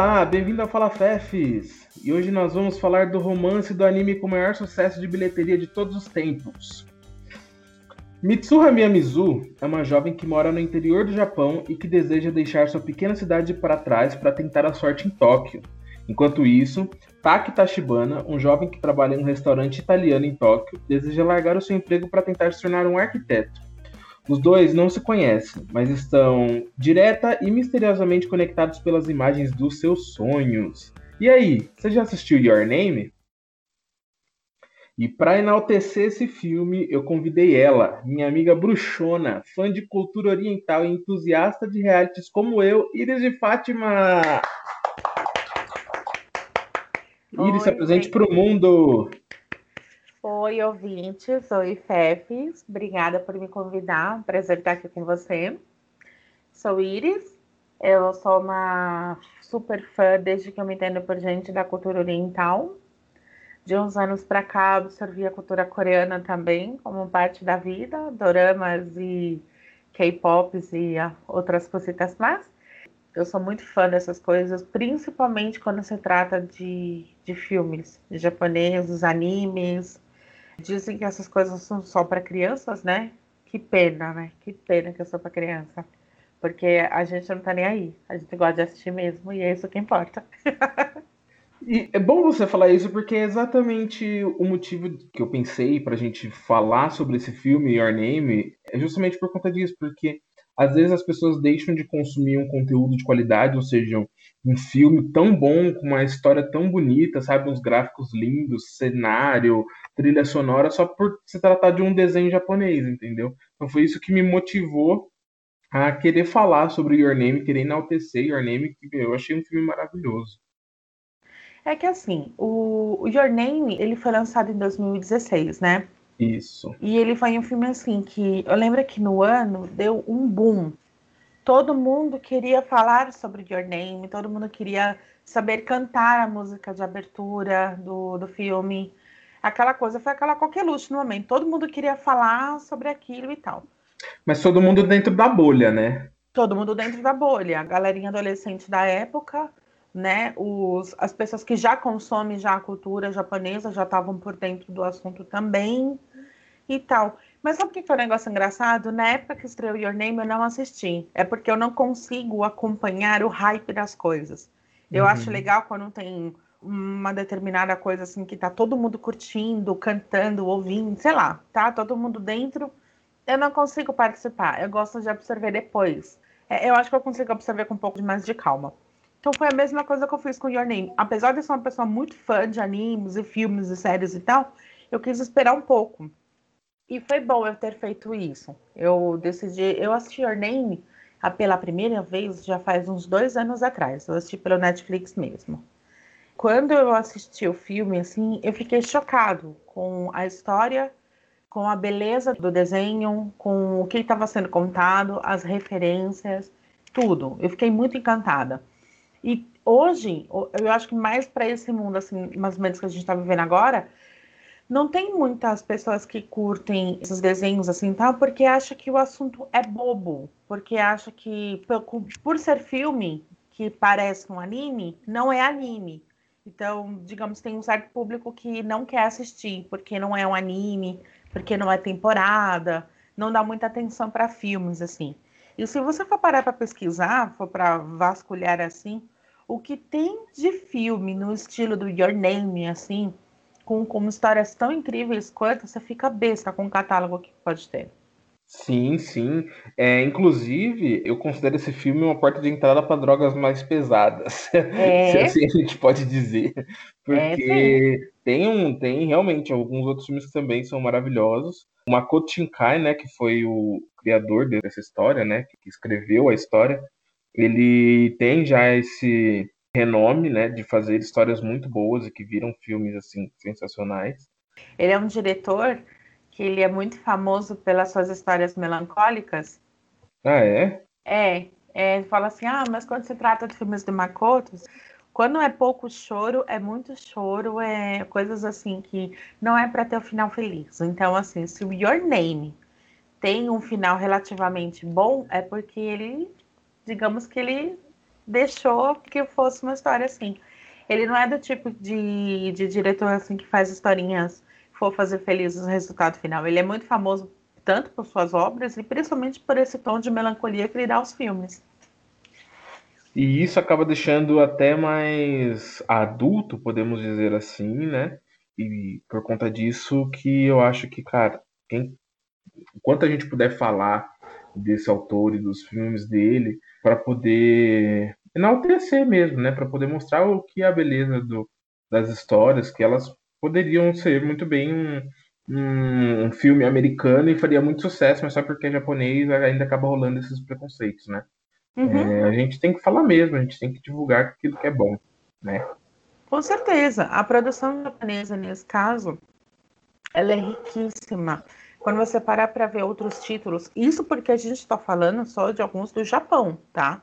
Olá, bem-vindo ao Fala Fefes! E hoje nós vamos falar do romance do anime com o maior sucesso de bilheteria de todos os tempos. Mitsuha Miyamizu é uma jovem que mora no interior do Japão e que deseja deixar sua pequena cidade para trás para tentar a sorte em Tóquio. Enquanto isso, Taki Tashibana, um jovem que trabalha em um restaurante italiano em Tóquio, deseja largar o seu emprego para tentar se tornar um arquiteto. Os dois não se conhecem, mas estão direta e misteriosamente conectados pelas imagens dos seus sonhos. E aí, você já assistiu Your Name? E para enaltecer esse filme, eu convidei ela, minha amiga bruxona, fã de cultura oriental e entusiasta de realities como eu, Iris de Fátima. Iris, se apresente para o mundo. Oi, ouvintes. Oi, Fefes. Obrigada por me convidar. Prazer estar aqui com você. Sou Iris. Eu sou uma super fã desde que eu me entendo por gente da cultura oriental. De uns anos para cá, absorvi a cultura coreana também como parte da vida, doramas e K-pops e outras cositas mais. Eu sou muito fã dessas coisas, principalmente quando se trata de, de filmes de japoneses, animes, Dizem que essas coisas são só para crianças, né? Que pena, né? Que pena que é só para criança. Porque a gente não tá nem aí. A gente gosta de assistir mesmo e é isso que importa. e é bom você falar isso porque é exatamente o motivo que eu pensei pra gente falar sobre esse filme, Your Name, é justamente por conta disso, porque às vezes as pessoas deixam de consumir um conteúdo de qualidade, ou seja, um filme tão bom, com uma história tão bonita, sabe? Uns gráficos lindos, cenário, trilha sonora, só por se tratar de um desenho japonês, entendeu? Então foi isso que me motivou a querer falar sobre Your Name, querer enaltecer Your Name, que eu achei um filme maravilhoso. É que assim, o Your Name, ele foi lançado em 2016, né? Isso. E ele foi um filme assim que eu lembro que no ano deu um boom todo mundo queria falar sobre Your Name, todo mundo queria saber cantar a música de abertura do, do filme. Aquela coisa foi aquela coqueluche no momento. Todo mundo queria falar sobre aquilo e tal. Mas todo mundo dentro da bolha, né? Todo mundo dentro da bolha. A galerinha adolescente da época, né? Os, as pessoas que já consomem já a cultura japonesa já estavam por dentro do assunto também e tal. Mas sabe o que foi um negócio engraçado? Na época que estreou Your Name, eu não assisti. É porque eu não consigo acompanhar o hype das coisas. Eu uhum. acho legal quando tem uma determinada coisa assim que tá todo mundo curtindo, cantando, ouvindo, sei lá, tá todo mundo dentro. Eu não consigo participar. Eu gosto de absorver depois. É, eu acho que eu consigo absorver com um pouco mais de calma. Então foi a mesma coisa que eu fiz com Your Name. Apesar de ser uma pessoa muito fã de animes e filmes e séries e tal, eu quis esperar um pouco. E foi bom eu ter feito isso. Eu decidi, eu assisti Your Name pela primeira vez já faz uns dois anos atrás. Eu assisti pelo Netflix mesmo. Quando eu assisti o filme, assim, eu fiquei chocado com a história, com a beleza do desenho, com o que estava sendo contado, as referências, tudo. Eu fiquei muito encantada. E hoje, eu acho que mais para esse mundo, assim, mais ou menos que a gente está vivendo agora, não tem muitas pessoas que curtem esses desenhos assim, tal, porque acha que o assunto é bobo, porque acha que por ser filme que parece um anime, não é anime. Então, digamos, tem um certo público que não quer assistir, porque não é um anime, porque não é temporada, não dá muita atenção para filmes assim. E se você for parar para pesquisar, for para vasculhar assim, o que tem de filme no estilo do Your Name assim, com, com histórias tão incríveis quanto, você fica besta com o catálogo que pode ter. Sim, sim. É, inclusive, eu considero esse filme uma porta de entrada para drogas mais pesadas. É. Se assim a gente pode dizer. Porque é, tem, um, tem realmente alguns outros filmes que também são maravilhosos. O Makoto Shinkai, né, que foi o criador dessa história, né, que escreveu a história, ele tem já esse renome, né, de fazer histórias muito boas e que viram filmes assim sensacionais. Ele é um diretor que ele é muito famoso pelas suas histórias melancólicas. Ah, é? É, é fala assim, ah, mas quando se trata de filmes de Makoto, quando é pouco choro, é muito choro, é coisas assim que não é para ter o um final feliz. Então, assim, se o Your Name tem um final relativamente bom, é porque ele, digamos que ele deixou que fosse uma história assim. Ele não é do tipo de, de diretor assim que faz historinhas for fazer felizes no resultado final. Ele é muito famoso tanto por suas obras e principalmente por esse tom de melancolia que ele dá aos filmes. E isso acaba deixando até mais adulto, podemos dizer assim, né? E por conta disso que eu acho que, cara, quem, enquanto a gente puder falar desse autor e dos filmes dele, para poder enaltecer mesmo, né? Para poder mostrar o que é a beleza do, das histórias, que elas poderiam ser muito bem um, um, um, filme americano e faria muito sucesso, mas só porque é japonês ainda acaba rolando esses preconceitos, né? Uhum. É, a gente tem que falar mesmo, a gente tem que divulgar aquilo que é bom, né? Com certeza. A produção japonesa, nesse caso, ela é riquíssima. Quando você parar para ver outros títulos, isso porque a gente está falando só de alguns do Japão, tá?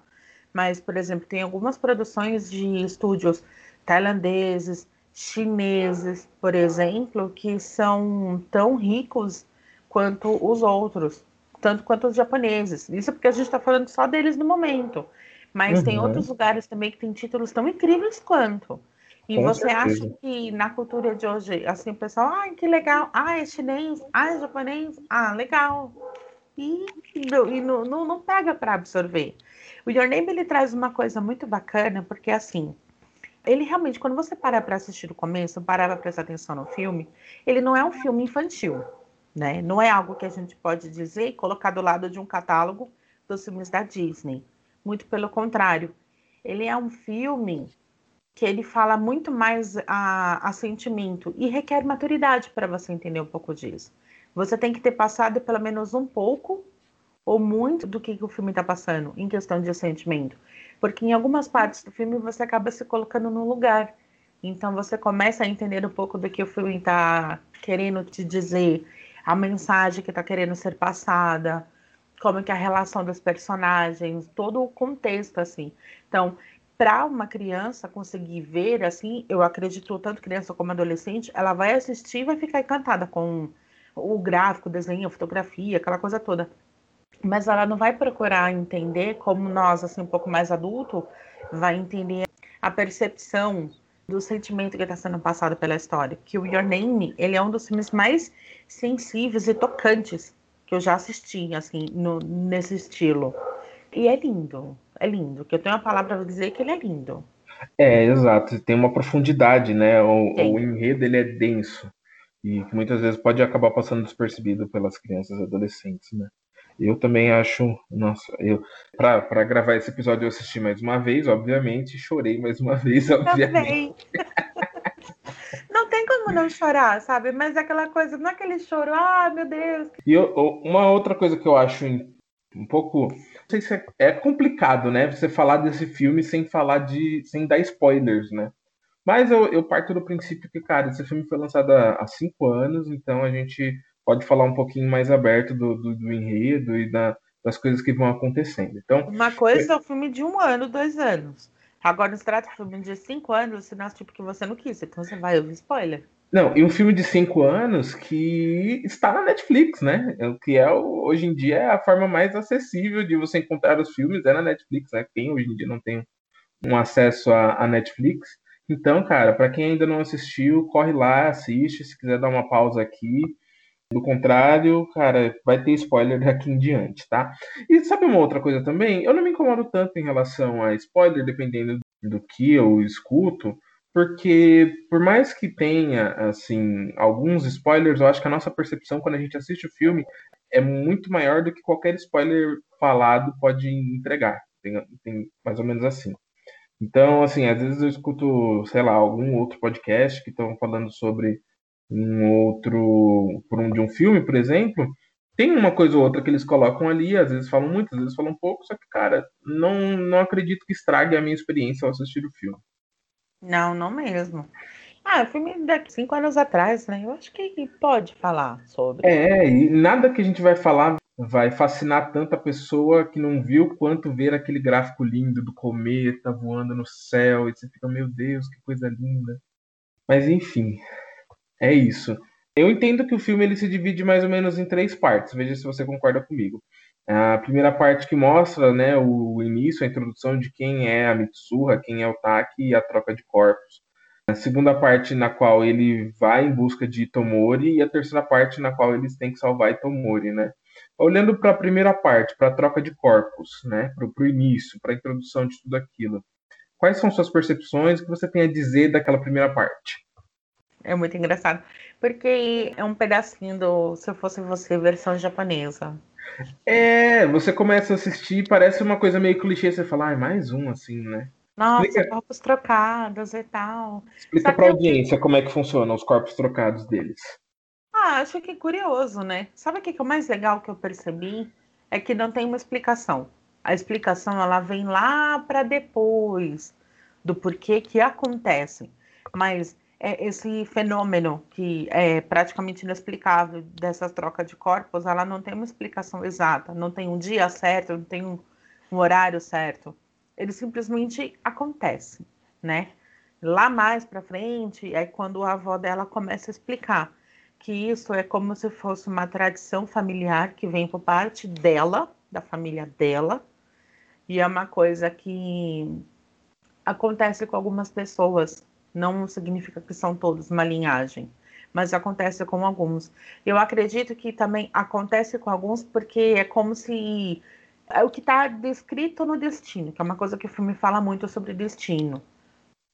Mas, por exemplo, tem algumas produções de estúdios tailandeses, chineses, por exemplo, que são tão ricos quanto os outros, tanto quanto os japoneses. Isso porque a gente está falando só deles no momento. Mas uhum. tem outros lugares também que têm títulos tão incríveis quanto. E Com você certeza. acha que na cultura de hoje, assim, o pessoal, ai, que legal, ah, é chinês, ah, é japonês, ah, legal. E, e não, não, não pega para absorver. O Your Name, ele traz uma coisa muito bacana, porque assim, ele realmente, quando você para para assistir o começo, parar para prestar atenção no filme, ele não é um filme infantil, né? Não é algo que a gente pode dizer e colocar do lado de um catálogo dos filmes da Disney. Muito pelo contrário. Ele é um filme que ele fala muito mais a, a sentimento e requer maturidade para você entender um pouco disso. Você tem que ter passado pelo menos um pouco ou muito do que, que o filme está passando em questão de sentimento. Porque em algumas partes do filme você acaba se colocando no lugar. Então você começa a entender um pouco do que o filme está querendo te dizer, a mensagem que está querendo ser passada, como que é a relação dos personagens, todo o contexto assim. Então, para uma criança conseguir ver assim, eu acredito tanto criança como adolescente, ela vai assistir e vai ficar encantada com o gráfico, o desenho, a fotografia, aquela coisa toda mas ela não vai procurar entender como nós, assim, um pouco mais adulto, vai entender a percepção do sentimento que está sendo passado pela história. Que o Your Name, ele é um dos filmes mais sensíveis e tocantes que eu já assisti, assim, no, nesse estilo. E é lindo, é lindo. Que eu tenho uma palavra para dizer que ele é lindo. É, exato. Tem uma profundidade, né? O, o enredo ele é denso e que muitas vezes pode acabar passando despercebido pelas crianças e adolescentes, né? Eu também acho, nossa, eu para gravar esse episódio eu assisti mais uma vez, obviamente, chorei mais uma vez, obviamente. não tem como não chorar, sabe? Mas é aquela coisa, não é aquele choro, ah, meu Deus. E eu, uma outra coisa que eu acho um pouco, não sei se é, é complicado, né? Você falar desse filme sem falar de, sem dar spoilers, né? Mas eu, eu parto do princípio que, cara, esse filme foi lançado há, há cinco anos, então a gente pode falar um pouquinho mais aberto do, do, do enredo e da, das coisas que vão acontecendo. Então, Uma coisa é o filme de um ano, dois anos. Agora, se trata de filme de cinco anos, não tipo que você não quis, então você vai ouvir spoiler. Não, e um filme de cinco anos que está na Netflix, né? É que é hoje em dia é a forma mais acessível de você encontrar os filmes é na Netflix, né? Quem hoje em dia não tem um acesso à, Netflix. Então, cara, para quem ainda não assistiu, corre lá, assiste. Se quiser dar uma pausa aqui, do contrário, cara, vai ter spoiler daqui em diante, tá? E sabe uma outra coisa também? Eu não me incomodo tanto em relação a spoiler, dependendo do que eu escuto, porque por mais que tenha, assim, alguns spoilers, eu acho que a nossa percepção quando a gente assiste o filme é muito maior do que qualquer spoiler falado pode entregar. Tem, tem mais ou menos assim. Então, assim, às vezes eu escuto, sei lá, algum outro podcast que estão falando sobre um outro, por um de um filme, por exemplo, tem uma coisa ou outra que eles colocam ali, às vezes falam muito, às vezes falam pouco, só que, cara, não, não acredito que estrague a minha experiência ao assistir o filme. Não, não mesmo. Ah, o filme de cinco anos atrás, né? Eu acho que pode falar sobre. É, e nada que a gente vai falar vai fascinar tanta pessoa que não viu quanto ver aquele gráfico lindo do cometa voando no céu, e você fica, meu Deus, que coisa linda. Mas enfim, é isso. Eu entendo que o filme ele se divide mais ou menos em três partes. Veja se você concorda comigo. A primeira parte que mostra né, o início, a introdução de quem é a Mitsuha, quem é o Taki e a troca de corpos. A segunda parte na qual ele vai em busca de Itomori e a terceira parte na qual eles têm que salvar Itomori, né? Olhando para a primeira parte, para a troca de corpos, né? Para o início, para a introdução de tudo aquilo. Quais são suas percepções? O que você tem a dizer daquela primeira parte? É muito engraçado, porque é um pedacinho do Se Eu Fosse Você, versão japonesa. É, você começa a assistir, parece uma coisa meio clichê, você fala, ah, é mais um, assim, né? Nossa, Explica... corpos trocados e tal. Explica para a audiência como é que funciona os corpos trocados deles. Ah, acho que é curioso, né? Sabe o que é o mais legal que eu percebi? É que não tem uma explicação. A explicação ela vem lá para depois do porquê que acontece. Mas é esse fenômeno que é praticamente inexplicável dessa troca de corpos, ela não tem uma explicação exata, não tem um dia certo, não tem um, um horário certo ele simplesmente acontece, né? Lá mais para frente é quando a avó dela começa a explicar que isso é como se fosse uma tradição familiar que vem por parte dela, da família dela, e é uma coisa que acontece com algumas pessoas, não significa que são todos uma linhagem, mas acontece com alguns. Eu acredito que também acontece com alguns porque é como se é o que está descrito no destino, que é uma coisa que o filme fala muito sobre destino,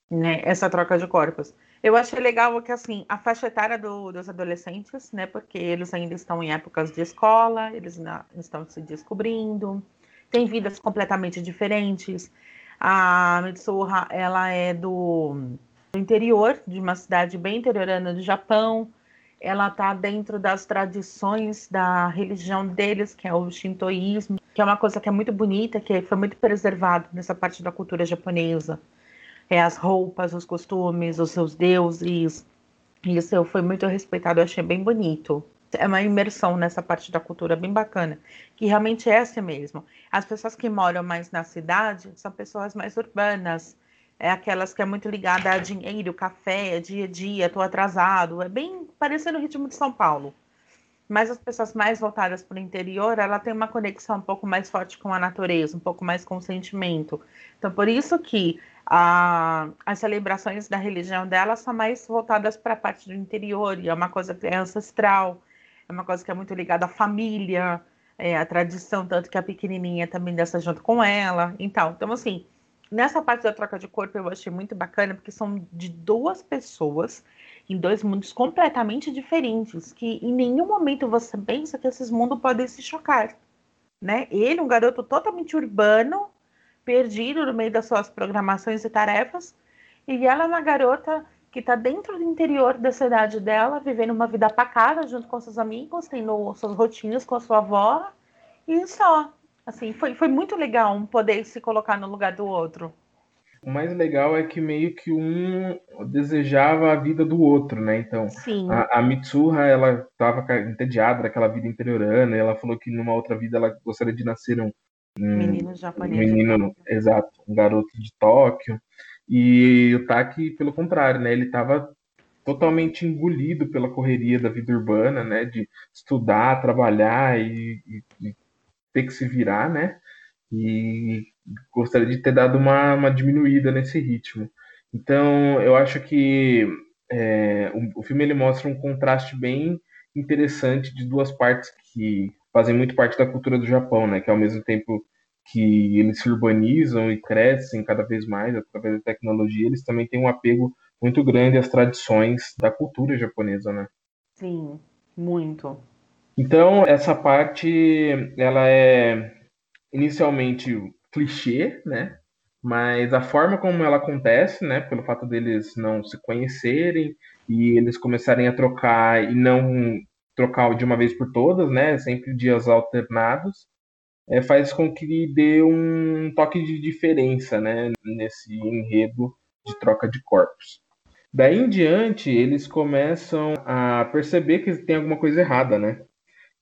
né? Essa troca de corpos. Eu achei legal que assim a faixa etária do, dos adolescentes, né? Porque eles ainda estão em épocas de escola, eles ainda estão se descobrindo, têm vidas completamente diferentes. A Mitsuha, ela é do, do interior, de uma cidade bem interiorana do Japão. Ela está dentro das tradições da religião deles, que é o shintoísmo que é uma coisa que é muito bonita, que foi muito preservado nessa parte da cultura japonesa. É as roupas, os costumes, os seus deuses. Isso foi muito respeitado, eu achei bem bonito. É uma imersão nessa parte da cultura bem bacana, que realmente é assim mesmo. As pessoas que moram mais na cidade são pessoas mais urbanas, é aquelas que é muito ligada a dinheiro, café, dia a dia, estou atrasado, é bem parecendo o ritmo de São Paulo mas as pessoas mais voltadas para o interior, ela tem uma conexão um pouco mais forte com a natureza, um pouco mais com o sentimento. Então, por isso que a, as celebrações da religião dela são mais voltadas para a parte do interior, e é uma coisa que é ancestral, é uma coisa que é muito ligada à família, é, a tradição, tanto que a pequenininha também dessa junto com ela. Então, então, assim, nessa parte da troca de corpo eu achei muito bacana, porque são de duas pessoas em dois mundos completamente diferentes, que em nenhum momento você pensa que esses mundos podem se chocar, né? Ele, um garoto totalmente urbano, perdido no meio das suas programações e tarefas, e ela é uma garota que está dentro do interior da cidade dela, vivendo uma vida pacata junto com seus amigos, tendo suas rotinas com a sua avó, e só. Assim, foi, foi muito legal um poder se colocar no lugar do outro. O mais legal é que meio que um desejava a vida do outro, né? Então, a, a, Mitsuha, ela estava entediada daquela vida interiorana, ela falou que numa outra vida ela gostaria de nascer um, um menino japonês. Um menino, exato, um garoto de Tóquio. E o Taki, pelo contrário, né? Ele estava totalmente engolido pela correria da vida urbana, né? De estudar, trabalhar e, e, e ter que se virar, né? E gostaria de ter dado uma, uma diminuída nesse ritmo. Então, eu acho que é, o, o, filme ele mostra um contraste bem interessante de duas partes que fazem muito parte da cultura do Japão, né? Que ao mesmo tempo que eles se urbanizam e crescem cada vez mais através da tecnologia, eles também têm um apego muito grande às tradições da cultura japonesa, né? Sim, muito. Então, essa parte, ela é inicialmente clichê, né? Mas a forma como ela acontece, né? Pelo fato deles não se conhecerem e eles começarem a trocar e não trocar de uma vez por todas, né? Sempre dias alternados, é, faz com que dê um toque de diferença, né? Nesse enredo de troca de corpos. Daí em diante, eles começam a perceber que tem alguma coisa errada, né?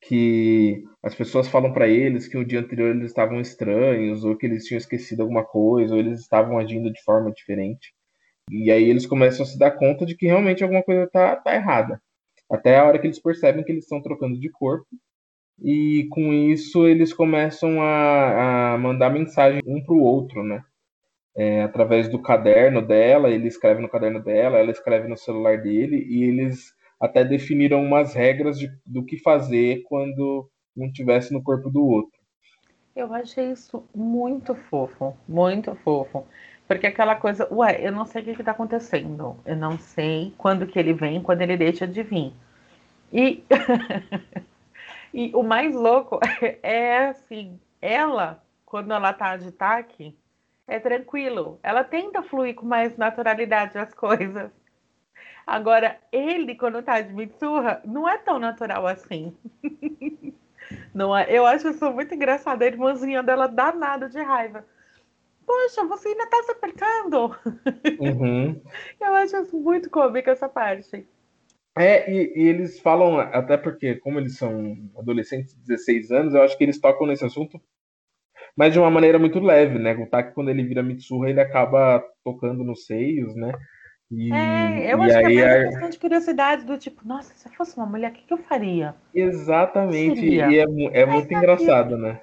Que as pessoas falam para eles que o dia anterior eles estavam estranhos, ou que eles tinham esquecido alguma coisa, ou eles estavam agindo de forma diferente. E aí eles começam a se dar conta de que realmente alguma coisa tá, tá errada. Até a hora que eles percebem que eles estão trocando de corpo. e com isso eles começam a, a mandar mensagem um para o outro, né? É, através do caderno dela, ele escreve no caderno dela, ela escreve no celular dele, e eles até definiram umas regras de, do que fazer quando um estivesse no corpo do outro. Eu achei isso muito fofo, muito fofo. Porque aquela coisa, ué, eu não sei o que está acontecendo. Eu não sei quando que ele vem, quando ele deixa de vir. E, e o mais louco é assim, ela, quando ela tá de taque, é tranquilo. Ela tenta fluir com mais naturalidade as coisas. Agora, ele, quando tá de Mitsurra, não é tão natural assim. Não é? Eu acho isso muito engraçado. A irmãzinha dela dá nada de raiva. Poxa, você ainda tá se apertando. Uhum. Eu acho isso muito cômico essa parte. É, e, e, eles falam, até porque, como eles são adolescentes de 16 anos, eu acho que eles tocam nesse assunto, mas de uma maneira muito leve, né? O Taki, quando ele vira Mitsurra, ele acaba tocando nos seios, né? E, é, eu e acho aí, que é mais a questão de curiosidade do tipo, nossa, se eu fosse uma mulher, o que, que eu faria? Exatamente, e é, é muito engraçado, né?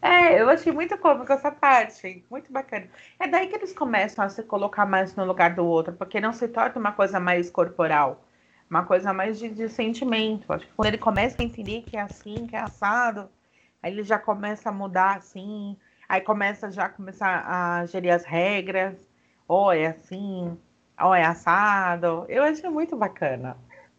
É, eu achei muito cômico essa parte, muito bacana. É daí que eles começam a se colocar mais no lugar do outro, porque não se torna uma coisa mais corporal, uma coisa mais de, de sentimento. Acho que quando ele começa a entender que é assim, que é assado, aí ele já começa a mudar assim, aí começa já a começar a gerir as regras, ó, oh, é assim, oh, é assado. Eu achei muito bacana.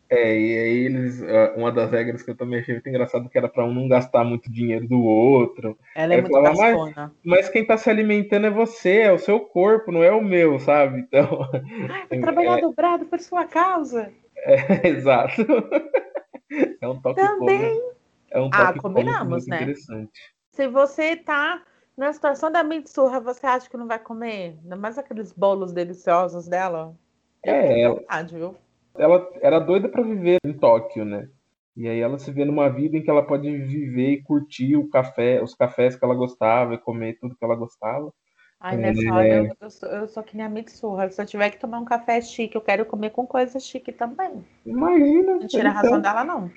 É, e aí eles. Uma das regras que eu também achei muito engraçado que era para um não gastar muito dinheiro do outro. Ela é muito falava, mas, mas, quem tá se alimentando é você, é o seu corpo, não é o meu, sabe? Então. Ai, vai trabalhar é, dobrado por sua causa. É, exato. É um toque Também. É um toque ah, combinamos, né? interessante. Se você tá na situação da Mitsurra, você acha que não vai comer? Ainda mais aqueles bolos deliciosos dela? É, vontade, viu? ela era doida para viver em Tóquio, né? E aí ela se vê numa vida em que ela pode viver e curtir o café, os cafés que ela gostava e comer tudo que ela gostava. Ai, nessa é... hora eu, eu, sou, eu sou que nem a Mitsurra. Se eu tiver que tomar um café chique, eu quero comer com coisa chique também. Imagina. Não tira então, a razão dela, não.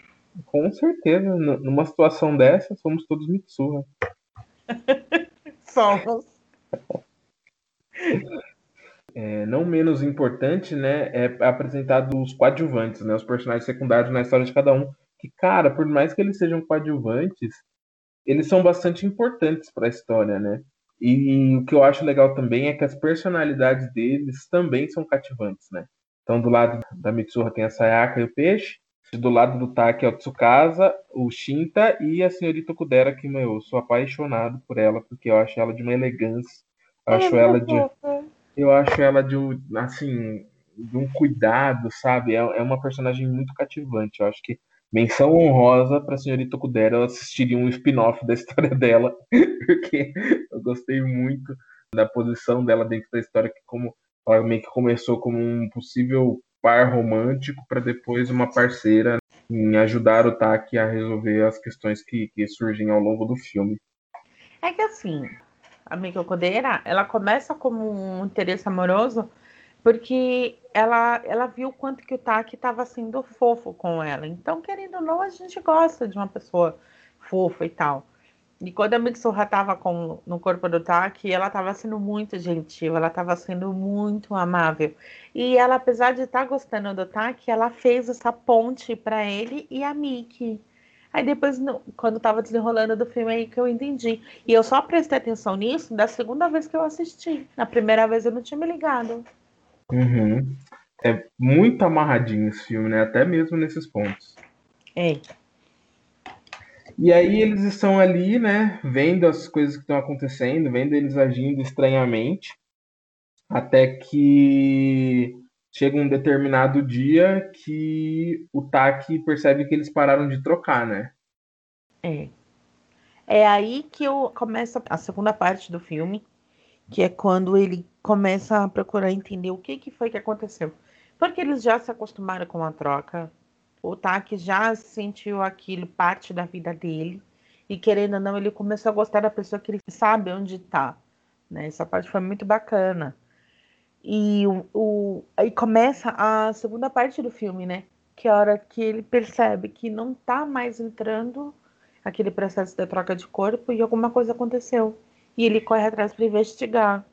Com certeza. Numa situação dessa, somos todos Mitsurra. somos. É, não menos importante, né, é apresentado os coadjuvantes, né, os personagens secundários na história de cada um. Que, cara, por mais que eles sejam coadjuvantes, eles são bastante importantes para a história, né? E o que eu acho legal também é que as personalidades deles também são cativantes, né? Então, do lado da Mitsuha tem a Sayaka e o Peixe, do lado do Taki é o Tsukasa, o Shinta e a senhorita Kudera, que, meu, eu sou apaixonado por ela, porque eu acho ela de uma elegância, eu acho ela de eu acho ela de um, assim, de um cuidado, sabe? É, é uma personagem muito cativante. Eu acho que menção honrosa para a senhorita Kudera, eu assistiria um spin-off da história dela, porque eu gostei muito da posição dela dentro da história, que como ela meio que começou como um possível par romântico para depois uma parceira em ajudar o Taki a resolver as questões que, que surgem ao longo do filme. É que assim, a Miko Kodeira, ela começa como um interesse amoroso porque ela, ela viu o quanto que o Taki estava sendo fofo com ela. Então, querendo ou não, a gente gosta de uma pessoa fofa e tal. E quando a Mitsuha estava no corpo do Taki, ela estava sendo muito gentil, ela estava sendo muito amável. E ela, apesar de estar tá gostando do Taki, ela fez essa ponte para ele e a Miki. Aí depois, quando tava desenrolando do filme, aí que eu entendi. E eu só prestei atenção nisso da segunda vez que eu assisti. Na primeira vez eu não tinha me ligado. Uhum. É muito amarradinho esse filme, né? Até mesmo nesses pontos. É. E aí eles estão ali, né? Vendo as coisas que estão acontecendo, vendo eles agindo estranhamente. Até que chega um determinado dia que o Taki percebe que eles pararam de trocar, né? É. É aí que eu começa a segunda parte do filme, que é quando ele começa a procurar entender o que, que foi que aconteceu. Porque eles já se acostumaram com a troca, o Taki já sentiu aquilo parte da vida dele, e querendo ou não, ele começou a gostar da pessoa que ele sabe onde está. Né? Essa parte foi muito bacana. E o, o, aí começa a segunda parte do filme, né? Que é a hora que ele percebe que não tá mais entrando aquele processo da troca de corpo e alguma coisa aconteceu. E ele corre atrás para investigar.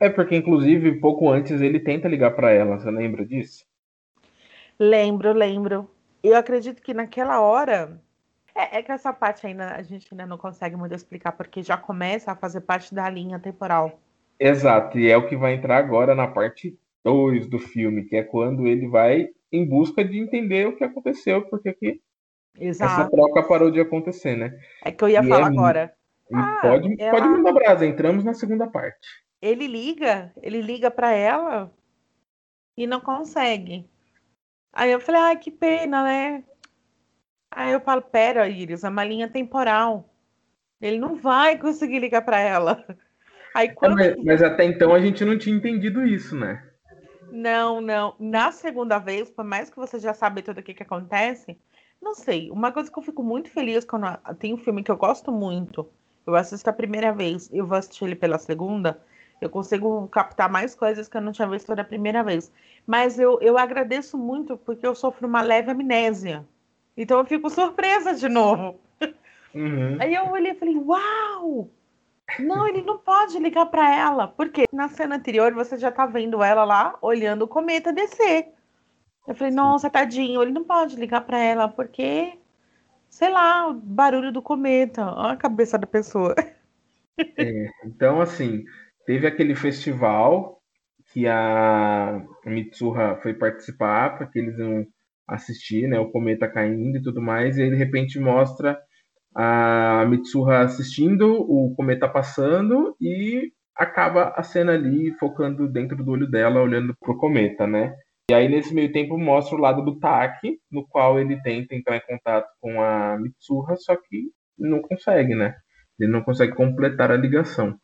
É porque, inclusive, pouco antes ele tenta ligar para ela. Você lembra disso? Lembro, lembro. Eu acredito que naquela hora. É, é, que essa parte ainda a gente ainda não consegue muito explicar, porque já começa a fazer parte da linha temporal. Exato, e é o que vai entrar agora na parte 2 do filme, que é quando ele vai em busca de entender o que aconteceu, porque que essa troca parou de acontecer, né? É que eu ia e falar é, agora. Ah, pode, ela... pode mandar brasa, entramos na segunda parte. Ele liga, ele liga para ela e não consegue. Aí eu falei, ai, que pena, né? Aí eu falo, pera, Iris, é uma linha temporal. Ele não vai conseguir ligar para ela. Aí, é, quando... mas, mas, até então a gente não tinha entendido isso, né? Não, não. Na segunda vez, por mais que você já sabe tudo o que, que acontece, não sei. Uma coisa que eu fico muito feliz quando tem um filme que eu gosto muito, eu assisto a primeira vez, eu vou assistir ele pela segunda, eu consigo captar mais coisas que eu não tinha visto da primeira vez. Mas eu, eu agradeço muito porque eu sofro uma leve amnésia. Então eu fico surpresa de novo. Uhum. Aí eu olhei e falei, uau! Não, ele não pode ligar para ela. Porque na cena anterior você já tá vendo ela lá olhando o cometa descer. Eu falei, nossa, tadinho, ele não pode ligar para ela porque, sei lá, o barulho do cometa. Olha a cabeça da pessoa. É, então, assim, teve aquele festival que a Mitsuha foi participar, para que eles iam assistir, né, o cometa caindo e tudo mais, e aí de repente mostra a Mitsuha assistindo o cometa passando e acaba a cena ali focando dentro do olho dela, olhando pro cometa, né? E aí nesse meio tempo mostra o lado do Taki, no qual ele tenta entrar em contato com a Mitsuha, só que não consegue, né? Ele não consegue completar a ligação.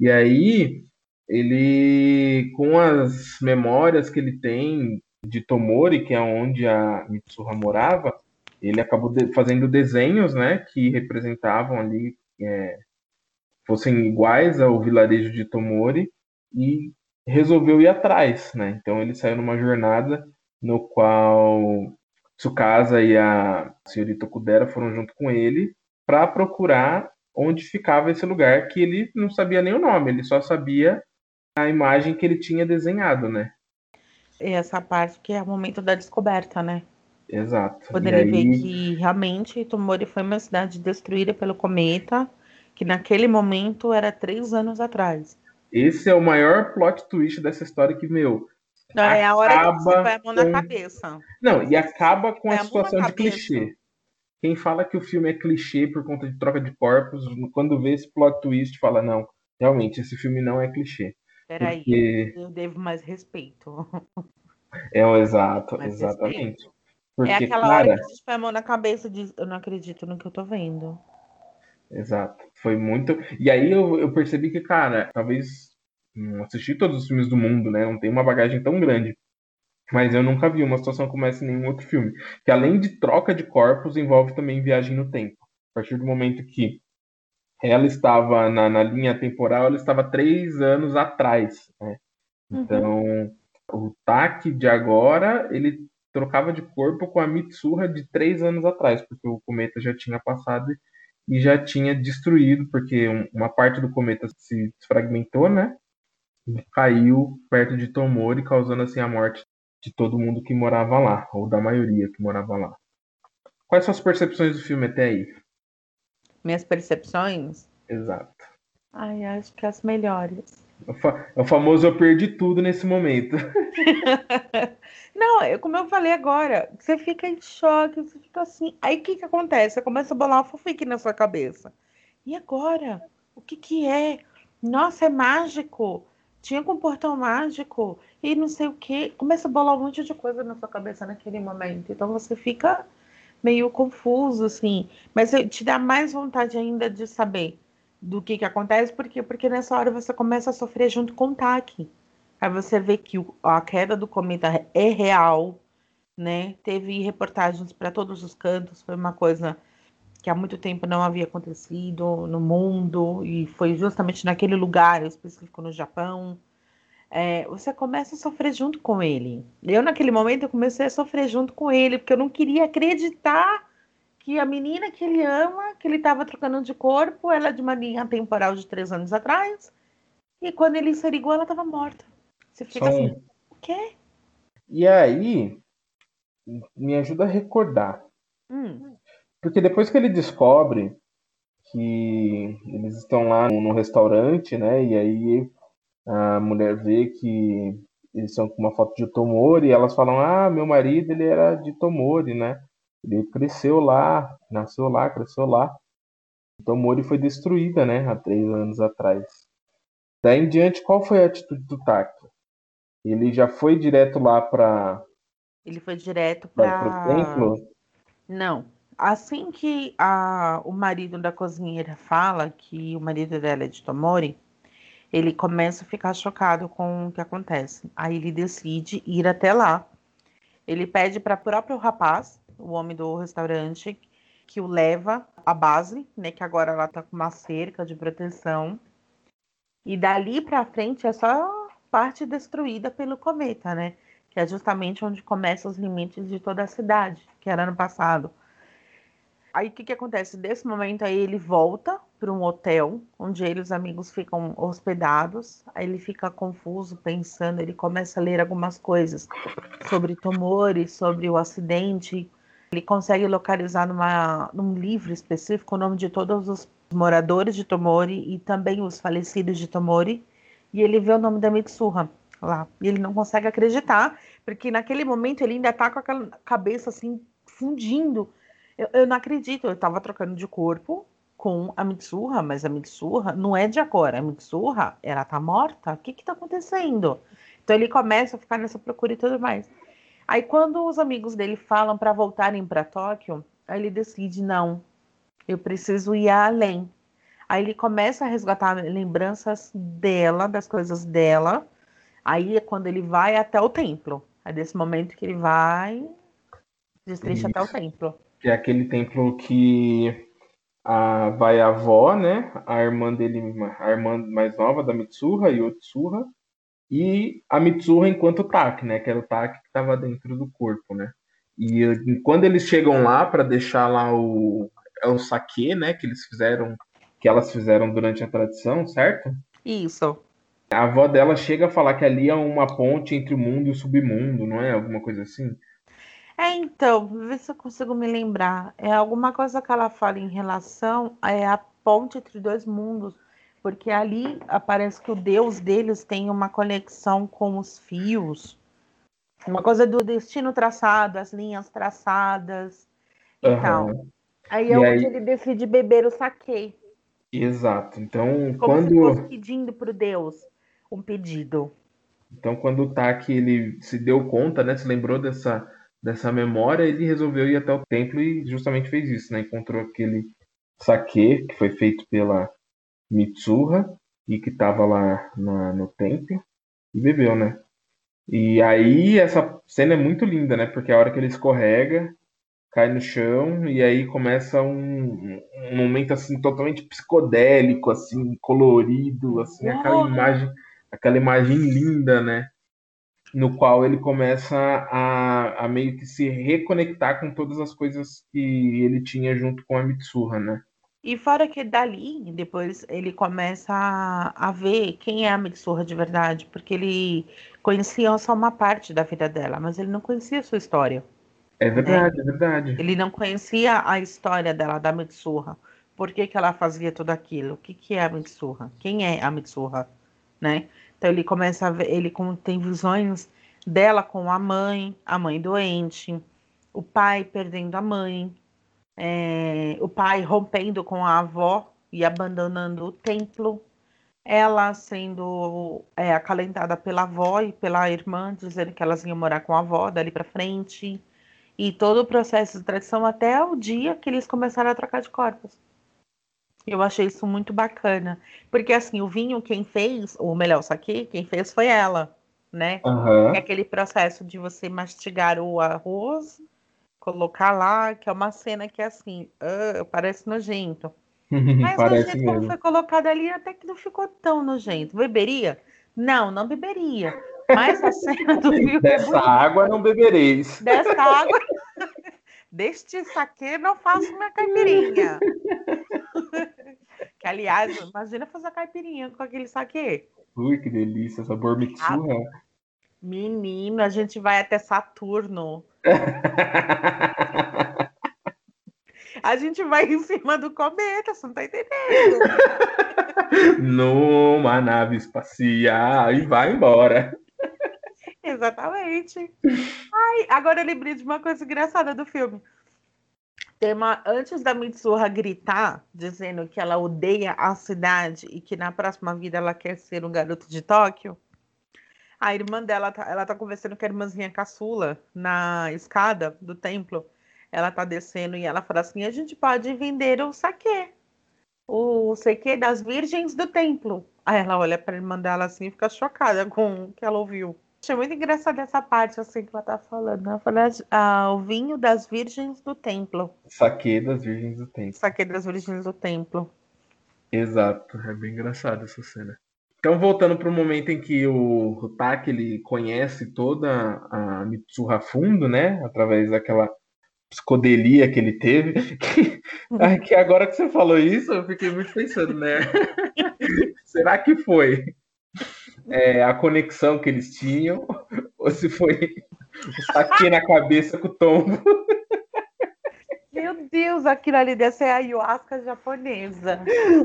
E aí ele com as memórias que ele tem de Tomori, que é onde a Mitsuha morava, ele acabou de, fazendo desenhos, né, que representavam ali, é, fossem iguais ao vilarejo de Tomori, e resolveu ir atrás, né? Então ele saiu numa jornada no qual Tsukasa e a senhorita Kudera foram junto com ele para procurar onde ficava esse lugar que ele não sabia nem o nome, ele só sabia a imagem que ele tinha desenhado, né? E essa parte que é o momento da descoberta, né? Exato. Poderia aí... ver que realmente Tomori foi uma cidade destruída pelo cometa, que naquele momento era três anos atrás. Esse é o maior plot twist dessa história que, meu. Não, é a hora que você vai a mão com... na cabeça. Não, e acaba com a, a situação de clichê. Quem fala que o filme é clichê por conta de troca de corpos, quando vê esse plot twist, fala: não, realmente, esse filme não é clichê. Peraí, porque... eu devo mais respeito. É o exato, mais exatamente. Respeito. Porque, é aquela cara... hora que a gente põe a mão na cabeça e diz: Eu não acredito no que eu tô vendo. Exato. Foi muito. E aí eu, eu percebi que, cara, talvez não assisti todos os filmes do mundo, né? Não tem uma bagagem tão grande. Mas eu nunca vi uma situação como essa em nenhum outro filme. Que além de troca de corpos, envolve também viagem no tempo. A partir do momento que ela estava na, na linha temporal, ela estava três anos atrás. Né? Uhum. Então, uhum. o Taki de agora, ele trocava de corpo com a Mitsuha de três anos atrás, porque o cometa já tinha passado e já tinha destruído, porque uma parte do cometa se fragmentou, né? E caiu perto de Tomori, causando assim a morte de todo mundo que morava lá, ou da maioria que morava lá. Quais são as percepções do filme até aí? Minhas percepções? Exato. Ai, acho que as melhores. É o famoso eu perdi tudo nesse momento. Não, é como eu falei agora, você fica em choque, você fica assim. Aí o que, que acontece? Você começa a bolar uma fofique na sua cabeça. E agora? O que, que é? Nossa, é mágico. Tinha com um portão mágico e não sei o que. Começa a bolar um monte de coisa na sua cabeça naquele momento. Então você fica meio confuso, assim. Mas te dá mais vontade ainda de saber do que, que acontece, por quê? Porque nessa hora você começa a sofrer junto com o TAC. Aí você vê que a queda do cometa é real, né? Teve reportagens para todos os cantos, foi uma coisa que há muito tempo não havia acontecido no mundo, e foi justamente naquele lugar específico no Japão. É, você começa a sofrer junto com ele. Eu, naquele momento, eu comecei a sofrer junto com ele, porque eu não queria acreditar que a menina que ele ama, que ele estava trocando de corpo, ela é de uma linha temporal de três anos atrás, e quando ele se ligou, ela estava morta. Você fica São... assim, o quê? E aí, me ajuda a recordar. Hum. Porque depois que ele descobre que eles estão lá no restaurante, né? E aí a mulher vê que eles são com uma foto de Tomori e elas falam: "Ah, meu marido, ele era de Tomori, né? Ele cresceu lá, nasceu lá, cresceu lá". Tomori foi destruída, né, há três anos atrás. Daí em diante, qual foi a atitude do Taki? Ele já foi direto lá para ele foi direto para o templo? Não. Assim que a, o marido da cozinheira fala que o marido dela é de Tomori, ele começa a ficar chocado com o que acontece. Aí ele decide ir até lá. Ele pede para o próprio rapaz, o homem do restaurante, que o leva à base, né, que agora ela tá com uma cerca de proteção. E dali para frente é só parte destruída pelo cometa, né? que é justamente onde começam os limites de toda a cidade, que era no passado. Aí o que, que acontece? Desse momento aí ele volta para um hotel, onde ele e os amigos ficam hospedados. Aí ele fica confuso, pensando, ele começa a ler algumas coisas sobre Tomori, sobre o acidente. Ele consegue localizar numa, num livro específico o nome de todos os moradores de Tomori e também os falecidos de Tomori. E ele vê o nome da Mitsuha lá. E ele não consegue acreditar, porque naquele momento ele ainda tá com aquela cabeça assim, fundindo. Eu, eu não acredito, eu tava trocando de corpo com a Mitsuha, mas a Mitsuha não é de agora. A Mitsuha, ela tá morta? O que que tá acontecendo? Então ele começa a ficar nessa procura e tudo mais. Aí quando os amigos dele falam para voltarem para Tóquio, aí ele decide não, eu preciso ir além. Aí ele começa a resgatar lembranças dela, das coisas dela, Aí é quando ele vai até o templo. É desse momento que ele vai, destrincha até o templo. Que é aquele templo que a, vai a avó, né? A irmã dele, a irmã mais nova da Mitsuha, Yotsuha, e a Mitsuha enquanto Taki, né? Que era o Taki que estava dentro do corpo, né? E quando eles chegam lá para deixar lá o é o saque, né? Que eles fizeram, que elas fizeram durante a tradição, certo? Isso. A avó dela chega a falar que ali é uma ponte entre o mundo e o submundo, não é? Alguma coisa assim? É, então, vê se eu consigo me lembrar. É alguma coisa que ela fala em relação é a ponte entre dois mundos, porque ali aparece que o Deus deles tem uma conexão com os fios, uma coisa do destino traçado, as linhas traçadas e uhum. tal. Aí é e onde aí... ele decide beber o saque. Exato. Então, Como quando se fosse pedindo para o Deus um pedido. Então, quando o Taki ele se deu conta, né, se lembrou dessa, dessa memória, ele resolveu ir até o templo e justamente fez isso, né? Encontrou aquele saque que foi feito pela Mitsuha e que estava lá na, no templo e bebeu, né? E aí essa cena é muito linda, né? Porque a hora que ele escorrega, cai no chão e aí começa um, um momento assim totalmente psicodélico, assim colorido, assim aquela imagem aquela imagem linda, né? No qual ele começa a, a meio que se reconectar com todas as coisas que ele tinha junto com a Mitsuha, né? E fora que dali, depois ele começa a, a ver quem é a Mitsuha de verdade, porque ele conhecia só uma parte da vida dela, mas ele não conhecia a sua história. É verdade, né? é verdade. Ele não conhecia a história dela, da Mitsuha. Por que, que ela fazia tudo aquilo? O que, que é a Mitsuha? Quem é a Mitsuha? Né? Então ele começa a ver, ele tem visões dela com a mãe, a mãe doente, o pai perdendo a mãe, é, o pai rompendo com a avó e abandonando o templo, ela sendo é, acalentada pela avó e pela irmã, dizendo que elas iam morar com a avó dali para frente, e todo o processo de tradição até o dia que eles começaram a trocar de corpos. Eu achei isso muito bacana. Porque, assim, o vinho, quem fez, ou melhor, isso aqui, quem fez foi ela, né? Uhum. É aquele processo de você mastigar o arroz, colocar lá, que é uma cena que é assim, uh, parece nojento. Mas parece o jeito como foi colocado ali, até que não ficou tão nojento. Beberia? Não, não beberia. Mas a cena do vinho. Dessa é água não bebereis. Dessa água. Deste saque não faço minha caipirinha. aliás, imagina fazer caipirinha com aquele saque. Ui, que delícia, sabor Mitsuha. Menino, a gente vai até Saturno. a gente vai em cima do cometa, você não tá entendendo. Numa nave espacial e vai embora. Exatamente. Ai, agora eu lembrei de uma coisa engraçada do filme. Tem uma, antes da Mitsuha gritar, dizendo que ela odeia a cidade e que na próxima vida ela quer ser um garoto de Tóquio, a irmã dela, tá, ela tá conversando com a irmãzinha caçula na escada do templo. Ela tá descendo e ela fala assim: a gente pode vender o saque, o saque das virgens do templo. Aí ela olha pra irmã dela assim e fica chocada com o que ela ouviu. Achei muito engraçada essa parte assim que ela tá falando. Ela fala ah, o vinho das virgens do templo. Saque das virgens do templo. Saque das virgens do templo. Exato, é bem engraçado essa cena. Então, voltando para o momento em que o Hutaki ele conhece toda a Mitsuha fundo, né? Através daquela psicodelia que ele teve. Que, que agora que você falou isso, eu fiquei muito pensando, né? Será que foi é, a conexão que eles tinham? Ou se foi o saque na cabeça com o tombo? Meu Deus, aquilo ali deve ser a ayahuasca japonesa.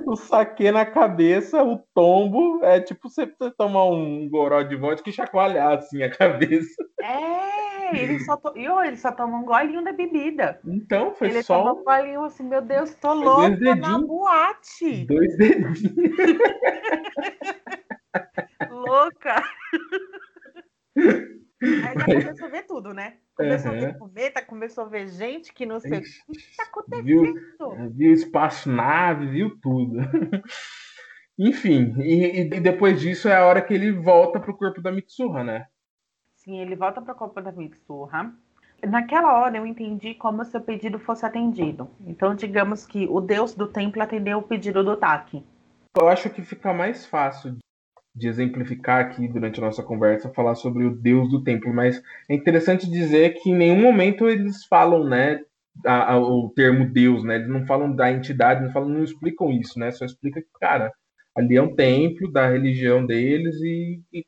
O saque na cabeça, o tombo, é tipo você tomar um goró de vodka e chacoalhar assim a cabeça. É, ele só, to... Yo, ele só toma um golinho da bebida. Então, foi ele só. Ele toma um golinho assim, meu Deus, tô louco na boate. Dois dedinhos. Louca. Aí já começou a ver tudo, né? Começou uhum. a ver cometa, começou a ver gente que não sei o que tá acontecendo. Viu, viu espaço-nave, viu tudo. Enfim, e, e, depois disso é a hora que ele volta pro corpo da Mitsuha, né? Sim, ele volta pro corpo da Mitsuha. Naquela hora eu entendi como se o pedido fosse atendido. Então, digamos que o deus do templo atendeu o pedido do Taki. Eu acho que fica mais fácil de exemplificar aqui durante a nossa conversa, falar sobre o Deus do templo, mas é interessante dizer que em nenhum momento eles falam, né, a, a, o termo Deus, né, eles não falam da entidade, não falam, não explicam isso, né, só explica que, cara, ali é um templo da religião deles e, e,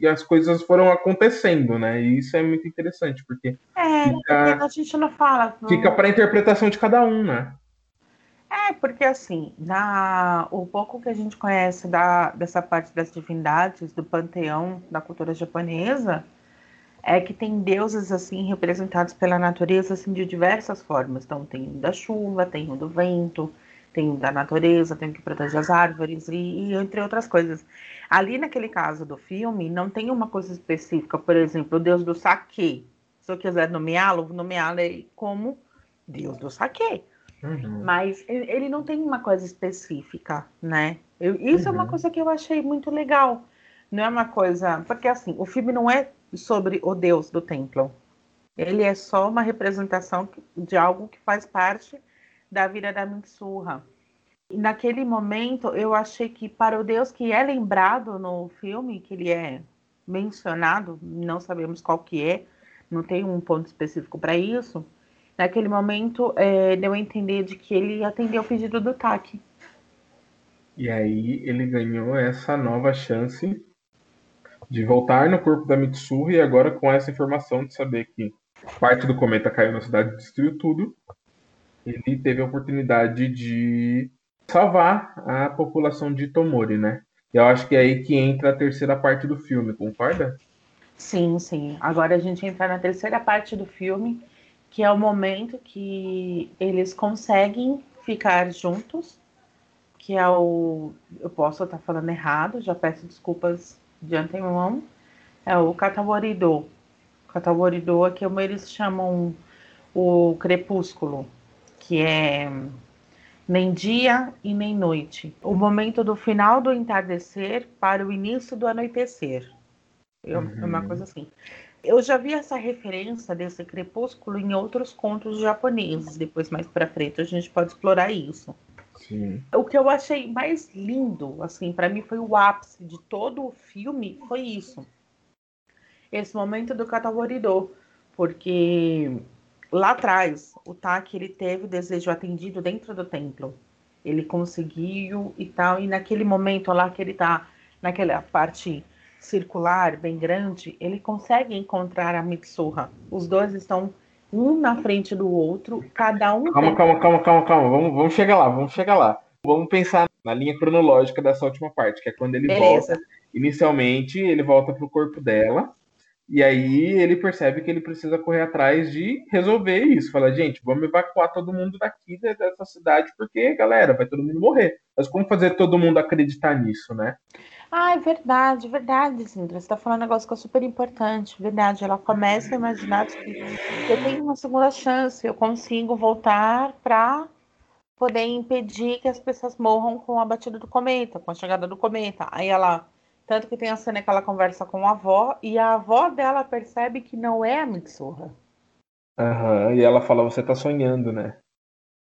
e as coisas foram acontecendo, né, e isso é muito interessante, porque... É, fica, a gente não fala... Não... Fica para a interpretação de cada um, né. É, porque assim, na, o pouco que a gente conhece da, dessa parte das divindades, do panteão da cultura japonesa, é que tem deuses assim representados pela natureza assim, de diversas formas. Então tem o da chuva, tem o do vento, tem o da natureza, tem o que protege as árvores e, e entre outras coisas. Ali naquele caso do filme, não tem uma coisa específica, por exemplo, o deus do saque. Se eu quiser nomeá-lo, nomeá-lo como deus do saque. Uhum. Mas ele não tem uma coisa específica, né? Eu, isso uhum. é uma uhum. coisa que eu achei muito legal. Não é uma coisa. Porque assim, o filme não é sobre o Deus do templo. Ele é só uma representação de algo que faz parte da vida da Mitsurra. E naquele momento, eu achei que para o Deus que é lembrado no filme, que ele é mencionado, não sabemos qual que é, não tem um ponto específico para isso, Naquele momento, é, deu a entender de que ele atendeu o pedido do TAC. E aí ele ganhou essa nova chance de voltar no corpo da Mitsuha e agora com essa informação de saber que parte do cometa caiu na cidade e destruiu tudo, ele teve a oportunidade de salvar a população de Tomori, né? Eu acho que é aí que entra a terceira parte do filme, concorda? Sim, sim. Agora a gente entra na terceira parte do filme, que é o momento que eles conseguem ficar juntos, que é o. Eu posso estar falando errado, já peço desculpas de antemão. É o Cataworido. Cataworido é como eles chamam o crepúsculo, que é nem dia e nem noite. O momento do final do entardecer para o início do anoitecer. Eu, uhum. É uma coisa assim. Eu já vi essa referência desse crepúsculo em outros contos japoneses. Depois, mais para frente, a gente pode explorar isso. Sim. O que eu achei mais lindo, assim, para mim foi o ápice de todo o filme, foi isso. Esse momento do Kataworido, porque lá atrás, o Taki ele teve o desejo atendido dentro do templo. Ele conseguiu e tal, e naquele momento lá que ele tá naquela parte circular bem grande, ele consegue encontrar a Mitsuha. Os dois estão um na frente do outro, cada um. Calma, tem... calma, calma, calma, calma. Vamos, vamos chegar lá, vamos chegar lá. Vamos pensar na linha cronológica dessa última parte, que é quando ele Beleza. volta. Inicialmente, ele volta pro corpo dela. E aí ele percebe que ele precisa correr atrás de resolver isso. Fala, gente, vamos evacuar todo mundo daqui dessa cidade, porque, galera, vai todo mundo morrer. Mas como fazer todo mundo acreditar nisso, né? Ah, é verdade, verdade, Sindra. Você tá falando um negócio que é super importante, verdade. Ela começa a imaginar que eu tenho uma segunda chance, eu consigo voltar para poder impedir que as pessoas morram com a batida do cometa, com a chegada do cometa. Aí ela, tanto que tem a cena que ela conversa com a avó e a avó dela percebe que não é a Mitsurra. Aham, e ela fala, você tá sonhando, né?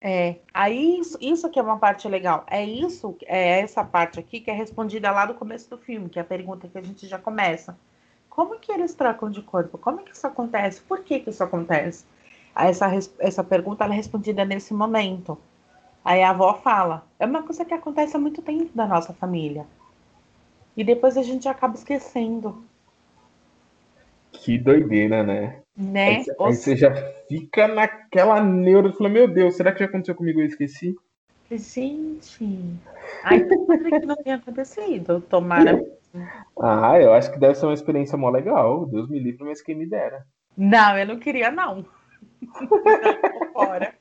É, aí isso, isso que é uma parte legal. É isso, é essa parte aqui que é respondida lá do começo do filme, que é a pergunta que a gente já começa. Como que eles trocam de corpo? Como que isso acontece? Por que que isso acontece? Essa, essa pergunta é respondida nesse momento. Aí a avó fala: é uma coisa que acontece há muito tempo da nossa família. E depois a gente acaba esquecendo. Que doideira, né? Né? Aí, aí você já fica naquela neura e fala, meu Deus, será que já aconteceu comigo e eu esqueci? Gente, ai, que não tenha acontecido, tomara. Ah, eu acho que deve ser uma experiência mó legal. Deus me livre, mas quem me dera. Não, eu não queria, não. Fora.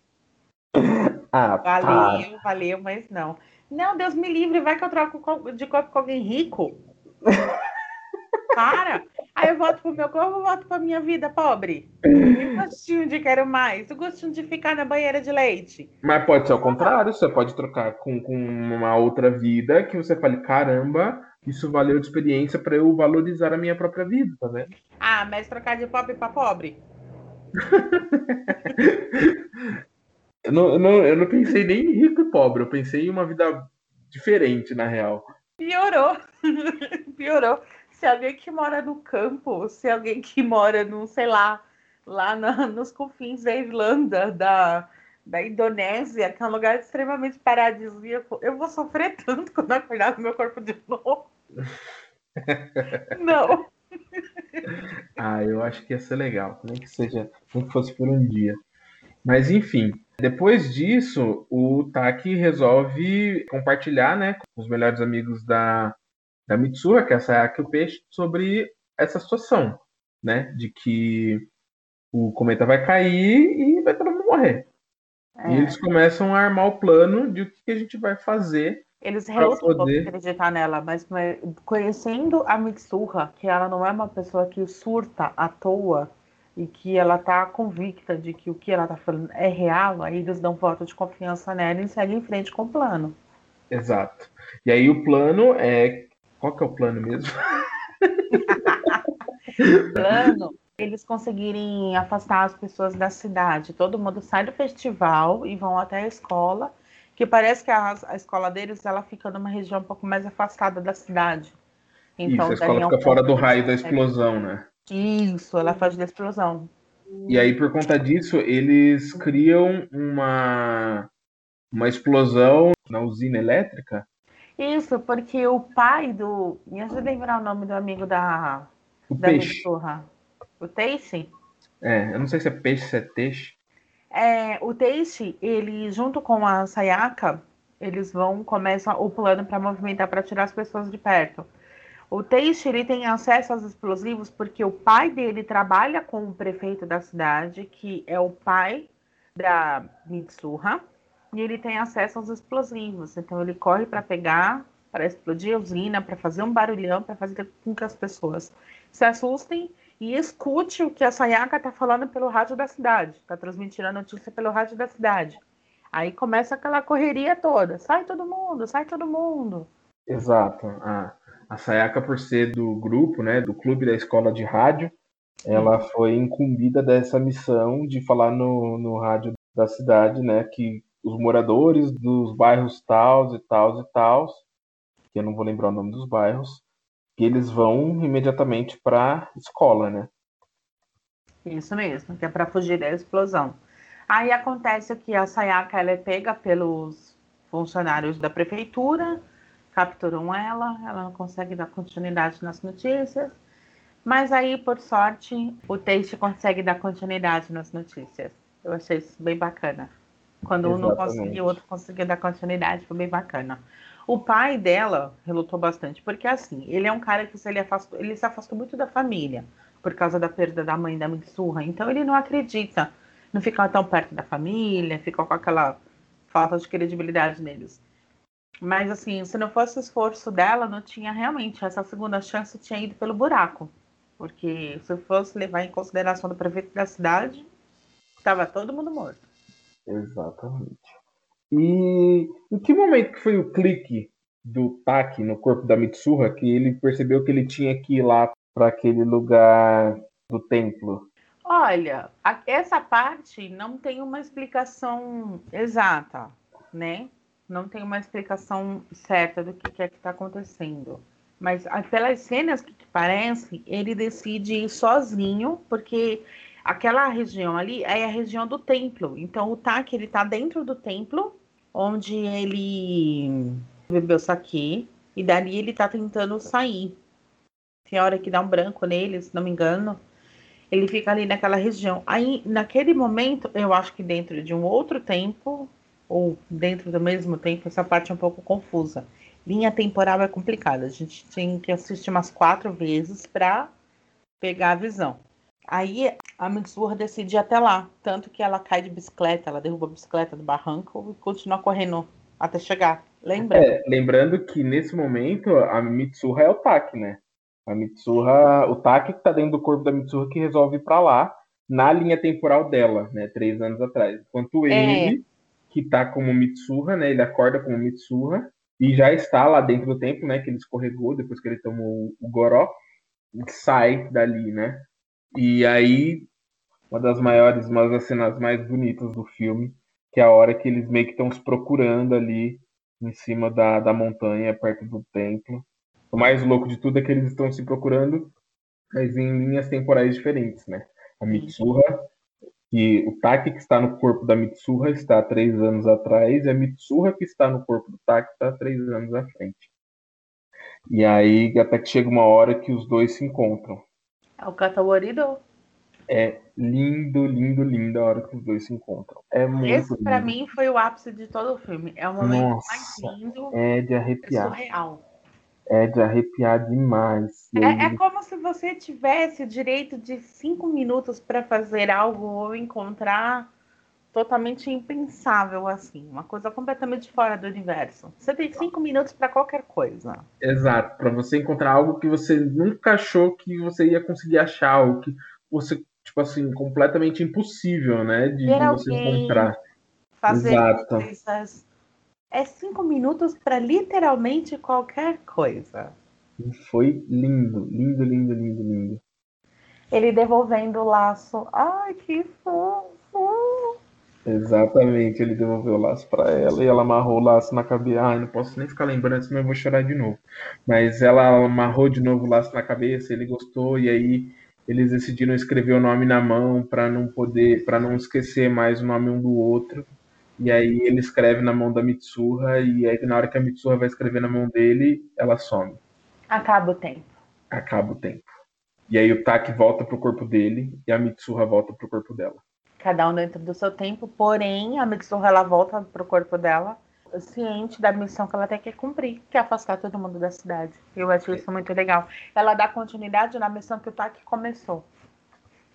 Ah, valeu, pá. valeu, mas não. Não, Deus me livre, vai que eu troco de corpo com alguém rico. Para! Aí eu volto pro meu corpo, eu volto pra minha vida pobre. E o gostinho de quero mais? O gostinho de ficar na banheira de leite? Mas pode ser ao contrário, você pode trocar com, com uma outra vida que você fale, caramba, isso valeu de experiência para eu valorizar a minha própria vida, tá vendo? Ah, mas trocar de pobre para pobre? eu, não, eu, não, eu não pensei nem em rico e pobre, eu pensei em uma vida diferente, na real. Piorou. Piorou se alguém que mora no campo, se alguém que mora no, sei lá, lá na, nos confins da Irlanda, da, da Indonésia, que é um lugar extremamente paradisíaco, eu vou sofrer tanto quando acordar no meu corpo de novo. Não. ah, eu acho que ia ser legal, nem que seja, nem que fosse por um dia. Mas enfim, depois disso, o Taki resolve compartilhar, né, com os melhores amigos da, da Mitsuha, que é a Sayaka o Peixe, sobre essa situação, né? De que o cometa vai cair e vai todo mundo morrer. É. E eles começam a armar o plano de o que a gente vai fazer. Eles relutam poder... acreditar nela, mas conhecendo a Mitsuha, que ela não é uma pessoa que surta à toa e que ela tá convicta de que o que ela tá falando é real, aí eles dão voto de confiança nela e seguem em frente com o plano. Exato. E aí o plano é qual que é o plano mesmo? plano eles conseguirem afastar as pessoas da cidade. Todo mundo sai do festival e vão até a escola, que parece que a, a escola deles ela fica numa região um pouco mais afastada da cidade. Então, Isso, a escola fica um fora do raio da explosão, né? Isso, ela faz da explosão. E aí, por conta disso, eles criam uma, uma explosão na usina elétrica isso, porque o pai do. Me ajuda a lembrar o nome do amigo da. O da peixe. O Teixe? É, eu não sei se é peixe, se é teixe. É, o Teixe, ele, junto com a Sayaka, eles vão, começam o plano para movimentar, para tirar as pessoas de perto. O Teixe, ele tem acesso aos explosivos porque o pai dele trabalha com o prefeito da cidade, que é o pai da Mitsuha e ele tem acesso aos explosivos. Então ele corre para pegar, para explodir a usina, para fazer um barulhão, para fazer com que as pessoas se assustem e escute o que a Sayaka está falando pelo rádio da cidade. Está transmitindo a notícia pelo rádio da cidade. Aí começa aquela correria toda. Sai todo mundo, sai todo mundo. Exato. A, a Sayaka, por ser do grupo, né, do clube da escola de rádio, ela foi incumbida dessa missão de falar no, no rádio da cidade, né, que os moradores dos bairros tals e tals e tals, que eu não vou lembrar o nome dos bairros, que eles vão imediatamente para escola, né? Isso mesmo, que é para fugir da explosão. Aí acontece que a Sayaka ela é pega pelos funcionários da prefeitura, capturam ela, ela não consegue dar continuidade nas notícias, mas aí, por sorte, o Teixe consegue dar continuidade nas notícias. Eu achei isso bem bacana. Quando um não conseguiu, o outro conseguiu dar continuidade, foi bem bacana. O pai dela relutou bastante, porque assim, ele é um cara que se ele, afastou, ele se afastou muito da família por causa da perda da mãe da Mitsurra. Então ele não acredita, não fica tão perto da família, fica com aquela falta de credibilidade neles. Mas assim, se não fosse o esforço dela, não tinha realmente essa segunda chance tinha ido pelo buraco. Porque se fosse levar em consideração do prefeito da cidade, estava todo mundo morto. Exatamente. E em que momento que foi o clique do Taki no corpo da Mitsurra que ele percebeu que ele tinha que ir lá para aquele lugar do templo? Olha, essa parte não tem uma explicação exata, né? Não tem uma explicação certa do que é que está acontecendo. Mas pelas cenas que parece, ele decide ir sozinho, porque aquela região ali é a região do templo. Então o Taki ele tá dentro do templo, onde ele bebeu saque, e dali ele tá tentando sair. Tem hora que dá um branco nele, se não me engano. Ele fica ali naquela região. Aí, naquele momento, eu acho que dentro de um outro tempo, ou dentro do mesmo tempo, essa parte é um pouco confusa. Linha temporal é complicada. A gente tem que assistir umas quatro vezes para pegar a visão. Aí a Mitsuha decide ir até lá. Tanto que ela cai de bicicleta, ela derruba a bicicleta do barranco e continua correndo até chegar. Lembra? É, lembrando que nesse momento a Mitsuha é o Taki, né? A Mitsuha, o Taki que tá dentro do corpo da Mitsuha que resolve ir pra lá na linha temporal dela, né? Três anos atrás. Enquanto é. ele, que tá como Mitsuha, né? Ele acorda como Mitsuha e já está lá dentro do tempo, né? Que ele escorregou depois que ele tomou o Goró. Sai dali, né? E aí, uma das maiores, uma das cenas mais bonitas do filme, que é a hora que eles meio que estão se procurando ali em cima da, da montanha, perto do templo. O mais louco de tudo é que eles estão se procurando, mas em linhas temporais diferentes, né? A Mitsuha, e o Taki que está no corpo da Mitsuha está há três anos atrás, e a Mitsuha que está no corpo do Taki está há três anos à frente. E aí, até que chega uma hora que os dois se encontram. É o Katawarido? É lindo, lindo, lindo a hora que os dois se encontram. É muito Esse, para mim, foi o ápice de todo o filme. É o momento Nossa, mais lindo. É de arrepiar. É surreal. É de arrepiar demais. É, é, como se você tivesse o direito de cinco minutos para fazer algo ou encontrar totalmente impensável assim, uma coisa completamente fora do universo. Você tem cinco minutos para qualquer coisa. Exato, para você encontrar algo que você nunca achou que você ia conseguir achar, ou que você tipo assim completamente impossível, né, de, de você encontrar. Fazer Exato. coisas é cinco minutos para literalmente qualquer coisa. Foi lindo, lindo, lindo, lindo, lindo. Ele devolvendo o laço. Ai, que fofo! Exatamente, ele devolveu o laço para ela e ela amarrou o laço na cabeça. Ai, não posso nem ficar lembrando, senão eu vou chorar de novo. Mas ela amarrou de novo o laço na cabeça, ele gostou e aí eles decidiram escrever o nome na mão para não poder, para não esquecer mais o nome um do outro. E aí ele escreve na mão da Mitsuha, e aí na hora que a Mitsuha vai escrever na mão dele, ela some. Acaba o tempo. Acaba o tempo. E aí o Taki volta pro corpo dele e a Mitsuha volta pro corpo dela. Cada um dentro do seu tempo, porém a Mitsuha ela volta pro corpo dela, ciente da missão que ela tem que cumprir, que é afastar todo mundo da cidade. Eu acho isso muito legal. Ela dá continuidade na missão que o Taki começou.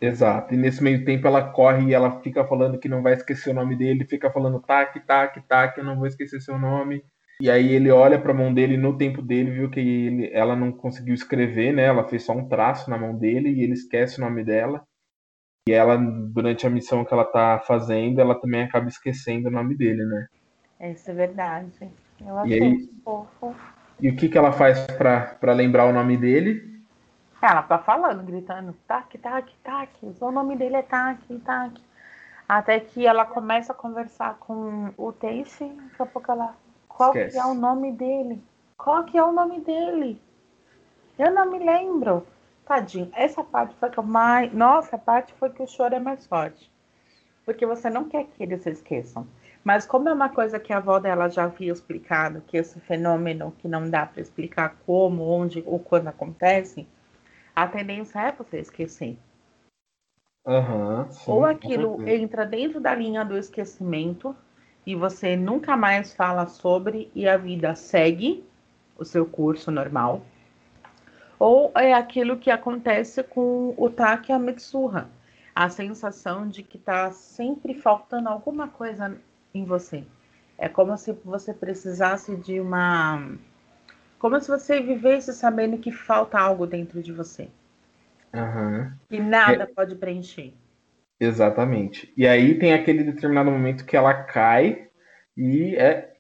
Exato. E nesse meio tempo ela corre e ela fica falando que não vai esquecer o nome dele, fica falando tac, tac, tac, eu não vou esquecer seu nome. E aí ele olha para a mão dele no tempo dele, viu que ele, ela não conseguiu escrever, né? Ela fez só um traço na mão dele e ele esquece o nome dela. E ela, durante a missão que ela tá fazendo, ela também acaba esquecendo o nome dele, né? Isso é verdade. Eu achei e aí, fofo. E o que, que ela faz para lembrar o nome dele? Ela tá falando, gritando, tac, tac, tac, o nome dele é tac, tac. Até que ela começa a conversar com o Tace, daqui a pouco ela. Qual que é o nome dele? Qual que é o nome dele? Eu não me lembro. Tadinho. Essa parte foi que eu mais. Nossa, a parte foi que o choro é mais forte. Porque você não quer que eles se esqueçam. Mas como é uma coisa que a avó dela já havia explicado, que esse fenômeno que não dá para explicar como, onde ou quando acontece, a tendência é você esquecer. Uhum, sim, ou aquilo entra dentro da linha do esquecimento e você nunca mais fala sobre e a vida segue o seu curso normal. Ou é aquilo que acontece com o Taki Ametsuha, a sensação de que está sempre faltando alguma coisa em você. É como se você precisasse de uma. Como se você vivesse sabendo que falta algo dentro de você. Uhum. E nada é... pode preencher. Exatamente. E aí tem aquele determinado momento que ela cai e é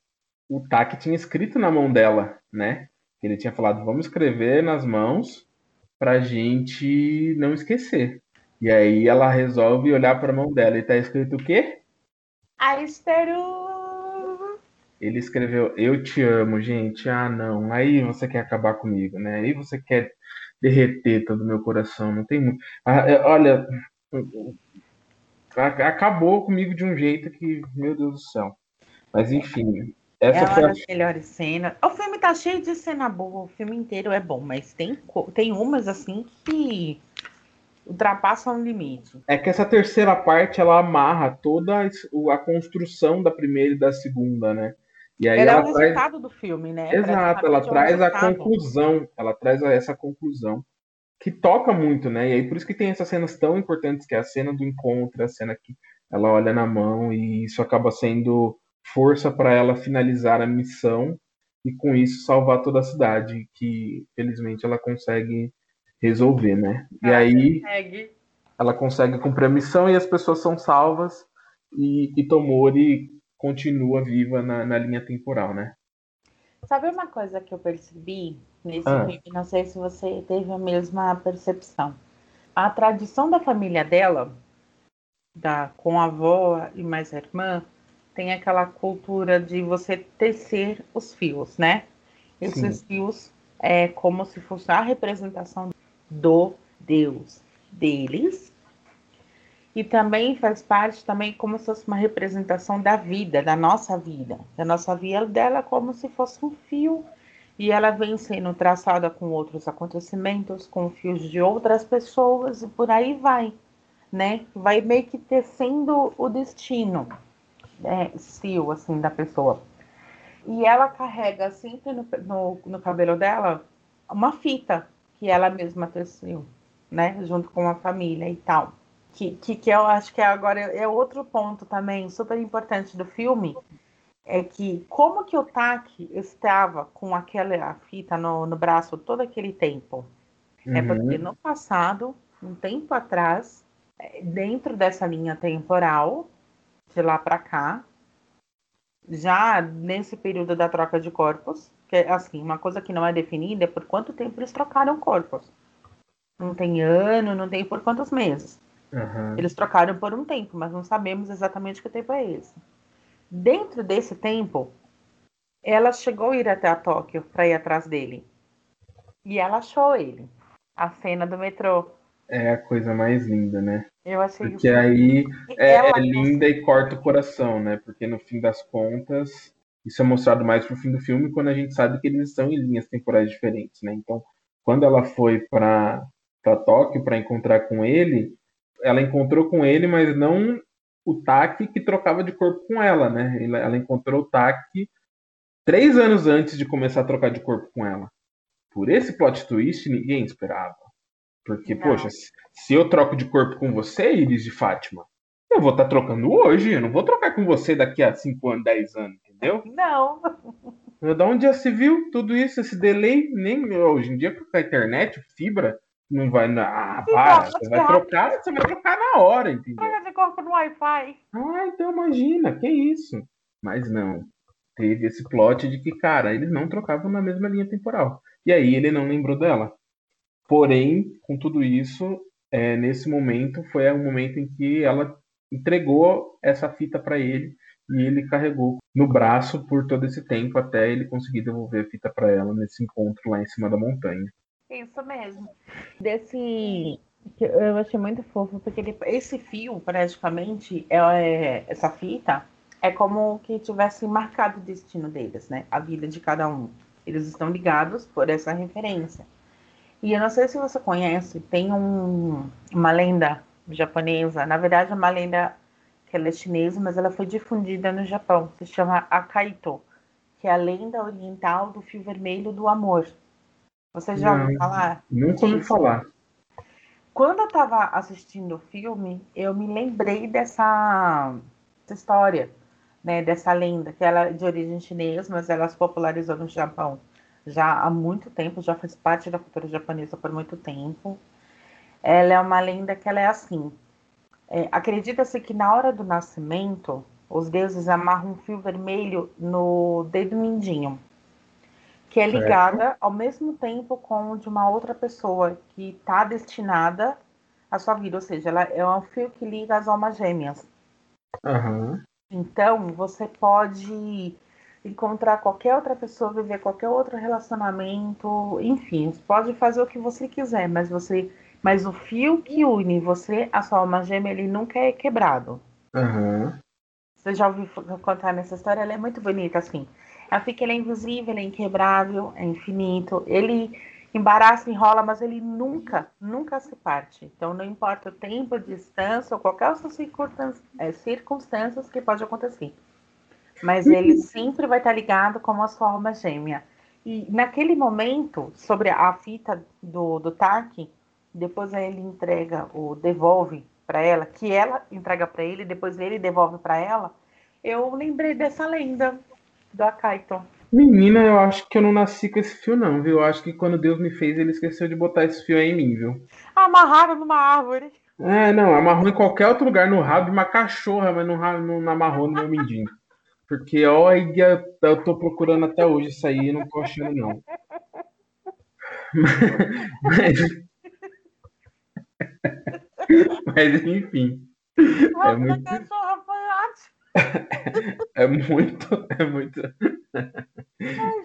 o Taki tinha escrito na mão dela, né? Ele tinha falado, vamos escrever nas mãos pra gente não esquecer. E aí ela resolve olhar para a mão dela e tá escrito o quê? Aisteru. Ele escreveu, eu te amo, gente. Ah, não. Aí você quer acabar comigo, né? Aí você quer derreter todo o meu coração. Não tem muito. Ah, é, olha, acabou comigo de um jeito que, meu Deus do céu. Mas enfim, essa é foi uma das melhores cenas. O filme tá cheio de cena boa, o filme inteiro é bom, mas tem, tem umas assim que ultrapassam o limite. É que essa terceira parte ela amarra toda a construção da primeira e da segunda, né? E aí ela, ela é o traz... resultado do filme, né? Exato, ela traz a conclusão, ela traz essa conclusão que toca muito, né? E aí por isso que tem essas cenas tão importantes, que é a cena do encontro, a cena que ela olha na mão e isso acaba sendo força para ela finalizar a missão e com isso salvar toda a cidade, que felizmente ela consegue resolver, né? E ela aí consegue. ela consegue cumprir a missão e as pessoas são salvas e, e Tomori continua viva na, na linha temporal, né? Sabe uma coisa que eu percebi nesse ah. filme? Não sei se você teve a mesma percepção. A tradição da família dela, da, com a avó e mais a irmã, tem aquela cultura de você tecer os fios, né? Esses Sim. fios é como se fosse a representação do Deus deles. E também faz parte também como se fosse uma representação da vida, da nossa vida. Da nossa vida dela como se fosse um fio. E ela vem sendo traçada com outros acontecimentos, com fios de outras pessoas e por aí vai, né? Vai meio que tecendo o destino é, estilo, assim, da pessoa. E ela carrega sempre no, no, no, cabelo dela uma fita que ela mesma teceu, né? Junto com a família e tal. Que, que, que eu acho que agora é outro ponto também super importante do filme. É que como que o Taki estava com aquela fita no, no braço todo aquele tempo? Uhum. É porque no passado, um tempo atrás, é, dentro dessa linha temporal, de lá para cá, já nesse período da troca de corpos, que é assim, uma coisa que não é definida é por quanto tempo eles trocaram corpos. Não tem ano, não tem por quantos meses. Uhum. Eles trocaram por um tempo, mas não sabemos exatamente que tempo é esse. Dentro desse tempo, ela chegou a ir até a Tóquio para ir atrás dele. E ela achou ele. A cena do metrô é a coisa mais linda, né? Eu achei Porque aí é, é linda e corta o coração, né? Porque no fim das contas, isso é mostrado mais pro fim do filme quando a gente sabe que eles estão em linhas temporais diferentes, né? Então, quando ela foi para para Tóquio para encontrar com ele, ela encontrou com ele, mas não o Taki que trocava de corpo com ela, né? Ela encontrou o Taki três anos antes de começar a trocar de corpo com ela. Por esse plot twist, ninguém esperava. Porque, não. poxa, se eu troco de corpo com você, Iris de Fátima, eu vou estar tá trocando hoje. Eu não vou trocar com você daqui a 5 anos, 10 anos, entendeu? Não. Da onde já se viu tudo isso, esse delay? Nem hoje em dia, com a internet, fibra, não vai. Ah, para, você vai trocar, você vai trocar na hora, entendeu? Troca de corpo no Wi-Fi. Ah, então imagina, que isso. Mas não. Teve esse plot de que, cara, eles não trocavam na mesma linha temporal. E aí ele não lembrou dela. Porém, com tudo isso, é, nesse momento foi o momento em que ela entregou essa fita para ele e ele carregou no braço por todo esse tempo até ele conseguir devolver a fita para ela nesse encontro lá em cima da montanha. Isso mesmo. Desse. Eu achei muito fofo, porque ele, esse fio, praticamente, é, é, essa fita, é como que tivesse marcado o destino deles, né? A vida de cada um. Eles estão ligados por essa referência. E eu não sei se você conhece, tem um, uma lenda japonesa, na verdade, uma lenda que ela é chinesa, mas ela foi difundida no Japão. Se chama Akaito, que é a lenda oriental do fio vermelho do amor. Você já ouviu falar? Nunca ouvi falar. Quando eu estava assistindo o filme, eu me lembrei dessa, dessa história, né, dessa lenda, que ela é de origem chinesa, mas ela se popularizou no Japão já há muito tempo, já faz parte da cultura japonesa por muito tempo. Ela é uma lenda que ela é assim. É, Acredita-se que na hora do nascimento, os deuses amarram um fio vermelho no dedo mindinho, que é Certo. ligada ao mesmo tempo com o de uma outra pessoa que está destinada à sua vida, ou seja, ela é um fio que liga as almas gêmeas. Aham. Então, você pode encontrar qualquer outra pessoa, viver qualquer outro relacionamento, enfim, pode fazer o que você quiser, mas você, mas o fio que une você, a sua alma gêmea, ele nunca é quebrado. Aham. Você já ouviu contar nessa história? Ela é muito bonita, assim. Ela fica, ele é invisível, ele é inquebrável, é infinito. Ele embaraça, enrola, mas ele nunca, nunca se parte. Então, não importa o tempo, distância ou qualquer outra circunstância, é, circunstâncias que pode acontecer. Mas ele sempre vai estar ligado com a sua alma gêmea. E naquele momento, sobre a fita do, do Tark, depois ele entrega, o devolve para ela, que ela entrega para ele, depois ele devolve para ela. Eu lembrei dessa lenda do Akaito. Menina, eu acho que eu não nasci com esse fio, não, viu? Eu acho que quando Deus me fez, ele esqueceu de botar esse fio aí em mim, viu? Amarrado numa árvore. É, não, amarrou em qualquer outro lugar, no rabo de uma cachorra, mas não, amarrou no meu mindinho. Porque, olha, eu tô procurando até hoje isso aí e não tô achando, não. Mas, mas, enfim, Ah, É muito- é muito, é muito,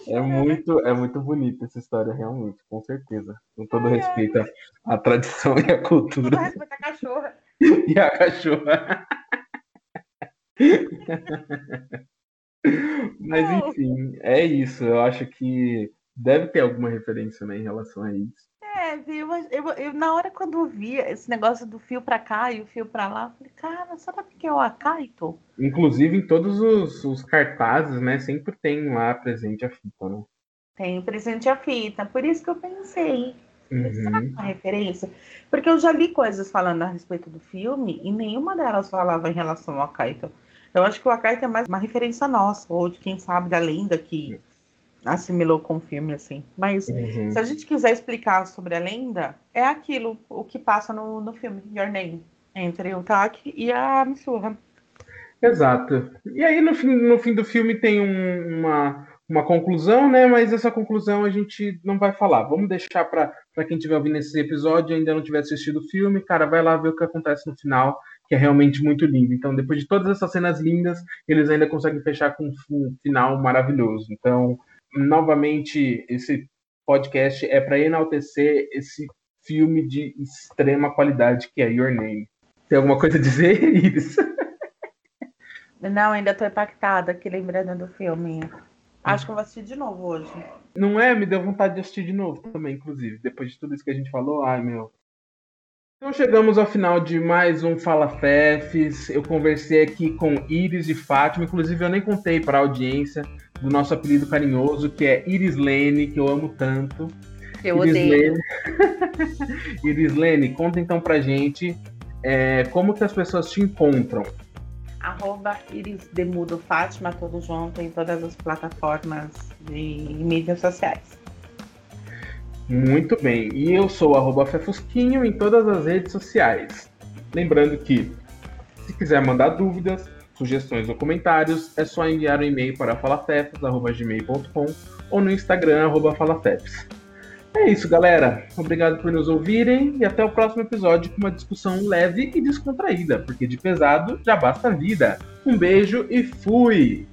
é muito, é muito bonita essa história, realmente, com certeza. Com todo Ai, ai. respeito à, à tradição e à cultura. Respeita a cachorra. E a cachorra. Mas enfim, é isso. Eu acho que deve ter alguma referência né, em relação a isso. É, viu? Mas Eu, eu, na hora quando eu via esse negócio do fio pra cá e o fio pra lá, eu falei, cara, será que é o Akaito? Inclusive em todos os, os cartazes, né? Sempre tem lá presente a fita, né? Tem presente a fita. Por isso que eu pensei, será que Uhum. é uma referência? Porque eu já li coisas falando a respeito do filme e nenhuma delas falava em relação ao Akaito. Eu acho que o Akaito é mais uma referência nossa, ou de quem sabe da lenda que assimilou com o filme, assim. Mas Uhum. se a gente quiser explicar sobre a lenda, é aquilo, o que passa no, no filme, Your Name, entre o Taki e a Mitsuha. Exato. E aí no fim, no fim do filme tem um- uma, uma conclusão, né? Mas essa conclusão a gente não vai falar. Vamos deixar para quem estiver ouvindo esse episódio e ainda não tiver assistido o filme, cara, vai lá ver o que acontece no final, que é realmente muito lindo. Então, depois de todas essas cenas lindas, eles ainda conseguem fechar com um final maravilhoso. Então, novamente, esse podcast é para enaltecer esse filme de extrema qualidade que é Your Name. Tem alguma coisa a dizer, Iris? Não, ainda tô impactada aqui lembrando do filme. Acho que eu vou assistir de novo hoje. Não é? Me deu vontade de assistir de novo também, inclusive. Depois de tudo isso que a gente falou, ai meu. Então chegamos ao final de mais um Fala Fefes. Eu conversei aqui com Iris e Fátima. Inclusive, eu nem contei para a audiência do nosso apelido carinhoso, que é Iris Lene, que eu amo tanto. Eu Iris odeio. Lene. Iris Lene, conta então pra gente é, como que as pessoas te encontram. Arroba Iris Demudo Fátima, tudo junto em todas as plataformas de mídias sociais. Muito bem. E eu sou o Fefusquinho em todas as redes sociais. Lembrando que, se quiser mandar dúvidas, sugestões ou comentários, é só enviar um e-mail para falafefes.gmail.com ou no Instagram, arroba. É isso, galera. Obrigado por nos ouvirem e até o próximo episódio com uma discussão leve e descontraída, porque de pesado já basta a vida. Um beijo e fui!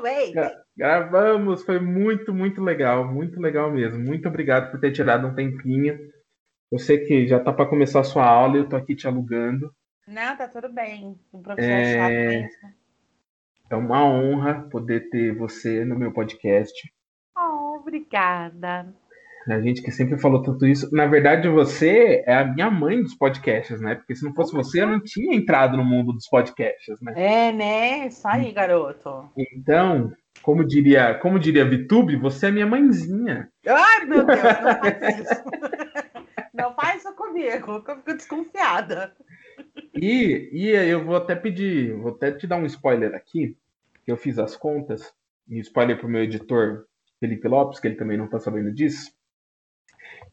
Finalmente! Gravamos, foi muito, muito legal, muito legal mesmo. Muito obrigado por ter tirado um tempinho. Sei que já tá para começar a sua aula eu tô aqui te alugando. Não, tá tudo bem. Um professor é... chato mesmo. É uma honra poder ter você no meu podcast. Oh, obrigada. A gente que sempre falou tanto isso. Na verdade, você é a minha mãe dos podcasts, né? Porque se não fosse você, eu não tinha entrado no mundo dos podcasts, né? É, né? Isso aí, garoto. Então, como diria, como diria Vitube, você é minha mãezinha. Ai, meu Deus, não faz isso. não faz isso comigo, que eu fico desconfiada. E, e eu vou até pedir, vou até te dar um spoiler aqui, que eu fiz as contas, e spoiler pro meu editor Felipe Lopes, que ele também não tá sabendo disso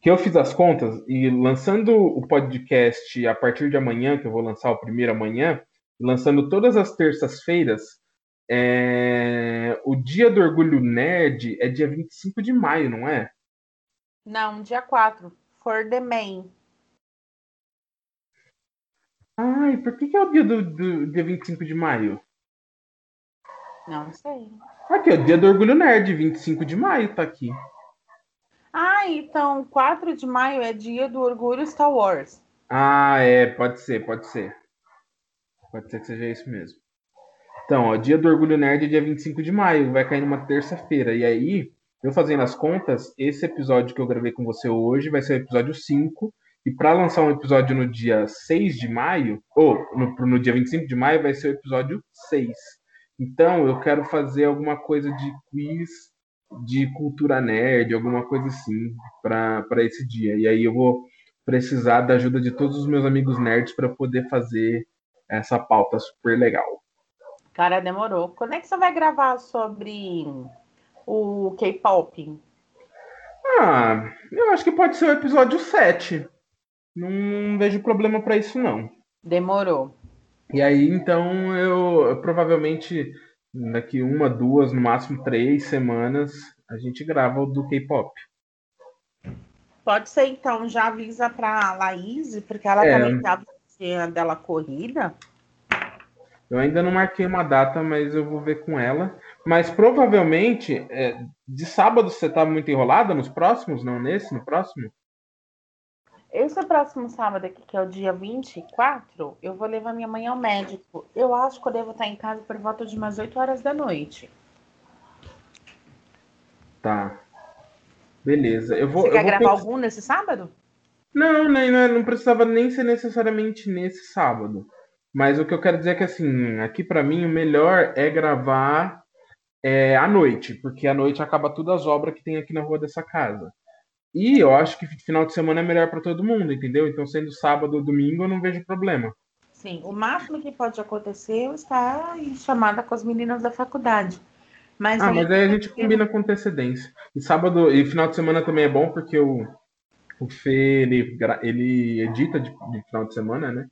que eu fiz as contas e lançando o podcast a partir de amanhã, que eu vou lançar o primeiro amanhã, lançando todas as terças-feiras, é... o dia do orgulho nerd é dia 25 de maio, não é? Não, dia 4. For the main. Ai, por que, que é o dia do, do dia 25 de maio? Não sei. Aqui, é o dia do orgulho nerd, 25 de maio, tá aqui. Ah, então 4 de maio é dia do orgulho Star Wars. Ah, é, pode ser, pode ser. Pode ser que seja isso mesmo. Então, ó, dia do orgulho nerd é dia 25 de maio, vai cair numa terça-feira. E aí, eu fazendo as contas, esse episódio que eu gravei com você hoje vai ser o episódio 5. E para lançar um episódio no dia 6 de maio, ou no, no dia 25 de maio, vai ser o episódio 6. Então, eu quero fazer alguma coisa de quiz de cultura nerd, alguma coisa assim, para esse dia. E aí eu vou precisar da ajuda de todos os meus amigos nerds para poder fazer essa pauta super legal. Cara, demorou. Quando é que você vai gravar sobre o K-pop? Ah, eu acho que pode ser o episódio 7. Não vejo problema para isso, não. Demorou. E aí, então, eu, eu provavelmente daqui uma, duas, no máximo três semanas, a gente grava o do K-pop. Pode ser, então, já avisa para Laís, porque ela é. também tá a dela corrida. Eu ainda não marquei uma data, mas eu vou ver com ela. Mas provavelmente, é, de sábado você tá muito enrolada nos próximos? Não nesse, no próximo? Esse próximo sábado aqui, que é o dia 24, eu vou levar minha mãe ao médico. Eu acho que eu devo estar em casa por volta de umas 8 horas da noite. Tá. Beleza. Eu vou, Você eu quer vou gravar pensar... algum nesse sábado? Não, nem, não, não precisava nem ser necessariamente nesse sábado. Mas o que eu quero dizer é que, assim, aqui para mim o melhor é gravar é, à noite, porque à noite acaba todas as obras que tem aqui na rua dessa casa. E eu acho que final de semana é melhor para todo mundo, entendeu? Então, sendo sábado ou domingo, eu não vejo problema. Sim, o máximo que pode acontecer é estar em chamada com as meninas da faculdade. Mas ah, aí... mas aí a gente combina com antecedência. E sábado e final de semana também é bom, porque o, o Fê, ele, ele edita de, de final de semana, né?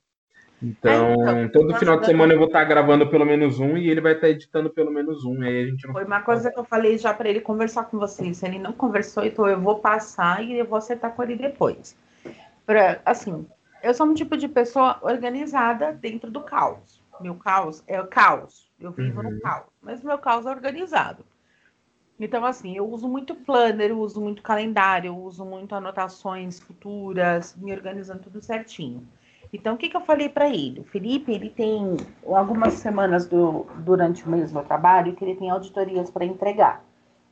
Então, é, então todo final de semana eu vou estar gravando pelo menos um e ele vai estar editando pelo menos um. Aí a gente não... Foi uma coisa que eu falei já para ele conversar com vocês. Ele não conversou, então eu vou passar e eu vou acertar com ele depois. Pra, assim, eu sou um tipo de pessoa organizada dentro do caos. Meu caos é o caos. Eu vivo uhum. no caos. Mas meu caos é organizado. Então, assim, eu uso muito planner, eu uso muito calendário, eu uso muito anotações futuras, me organizando tudo certinho. Então, o que, que eu falei para ele? O Felipe, ele tem algumas semanas do, durante o mês do trabalho que ele tem auditorias para entregar.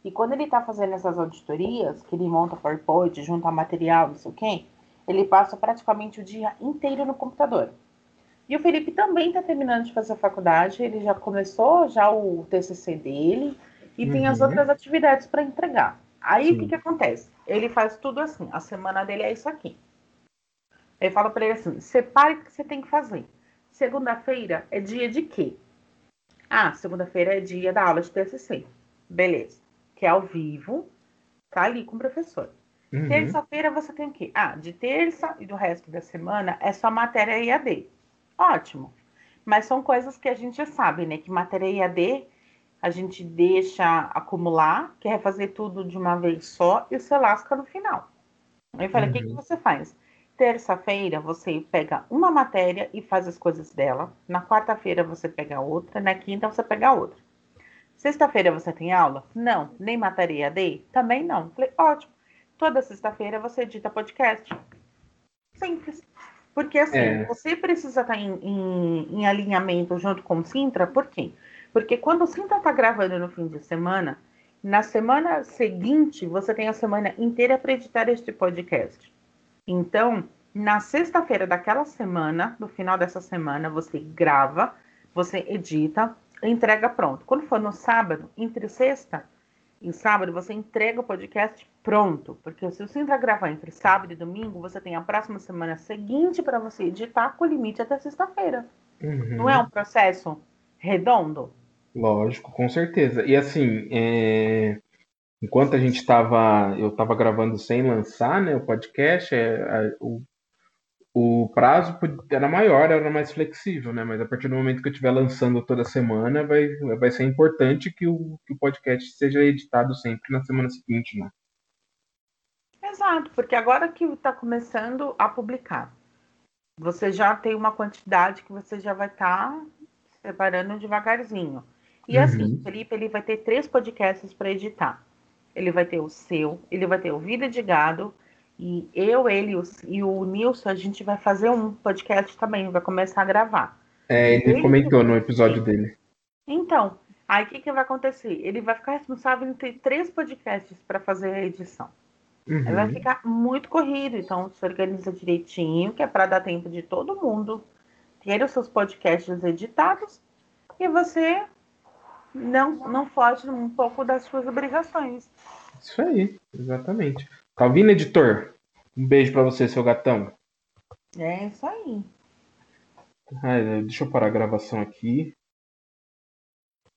E quando ele está fazendo essas auditorias, que ele monta PowerPoint, junta material, não sei o quê, ele passa praticamente o dia inteiro no computador. E o Felipe também está terminando de fazer a faculdade, ele já começou já o TCC dele e uhum. tem as uhum. outras atividades para entregar. Aí, o que, que acontece? Ele faz tudo assim, a semana dele é isso aqui. Eu falo para ele assim: separe o que você tem que fazer. Segunda-feira é dia de quê? Ah, segunda-feira é dia da aula de TCC. Beleza. Que é ao vivo, tá ali com o professor. Uhum. Terça-feira você tem o quê? Ah, de terça e do resto da semana é só matéria IAD. Ótimo. Mas são coisas que a gente já sabe, né? Que matéria IAD a gente deixa acumular, quer fazer tudo de uma vez só e você lasca no final. Aí eu falei, o uhum. que, que você faz? Terça-feira você pega uma matéria e faz as coisas dela. Na quarta-feira você pega outra. Na quinta você pega outra. Sexta-feira você tem aula? Não. Nem matéria AD? Também não. Falei, ótimo. Toda sexta-feira você edita podcast. Simples. Porque assim, é. você precisa estar em, em, em, alinhamento junto com o Sintra, por quê? Porque quando o Sintra está gravando no fim de semana, na semana seguinte você tem a semana inteira para editar este podcast. Então, na sexta-feira daquela semana, no final dessa semana, você grava, você edita, entrega pronto. Quando for no sábado, entre sexta e sábado, você entrega o podcast pronto. Porque se você entrar gravar entre sábado e domingo, você tem a próxima semana seguinte para você editar com limite até sexta-feira. Uhum. Não é um processo redondo? Lógico, com certeza. E assim, é... enquanto a gente estava, eu estava gravando sem lançar, né, o podcast, é, o o prazo era maior, era mais flexível, né? Mas a partir do momento que eu estiver lançando toda semana, vai, vai ser importante que o, que o podcast seja editado sempre na semana seguinte, né? Exato, porque agora que está começando a publicar, você já tem uma quantidade que você já vai estar tá separando devagarzinho. E uhum. assim, Felipe, ele vai ter três podcasts para editar. Ele vai ter o seu, ele vai ter o Vida de Gado, e eu, ele e o Nilson, a gente vai fazer um podcast também, vai começar a gravar. É, ele, ele comentou no episódio dele. Então, aí o que, que vai acontecer? Ele vai ficar responsável em ter três podcasts para fazer a edição. Uhum. Vai ficar muito corrido, então se organiza direitinho, que é para dar tempo de todo mundo ter os seus podcasts editados e você não, não foge um pouco das suas obrigações. Isso aí, exatamente. Ouvindo, editor? Um beijo para você, seu gatão. É isso aí. Ai, deixa eu parar a gravação aqui.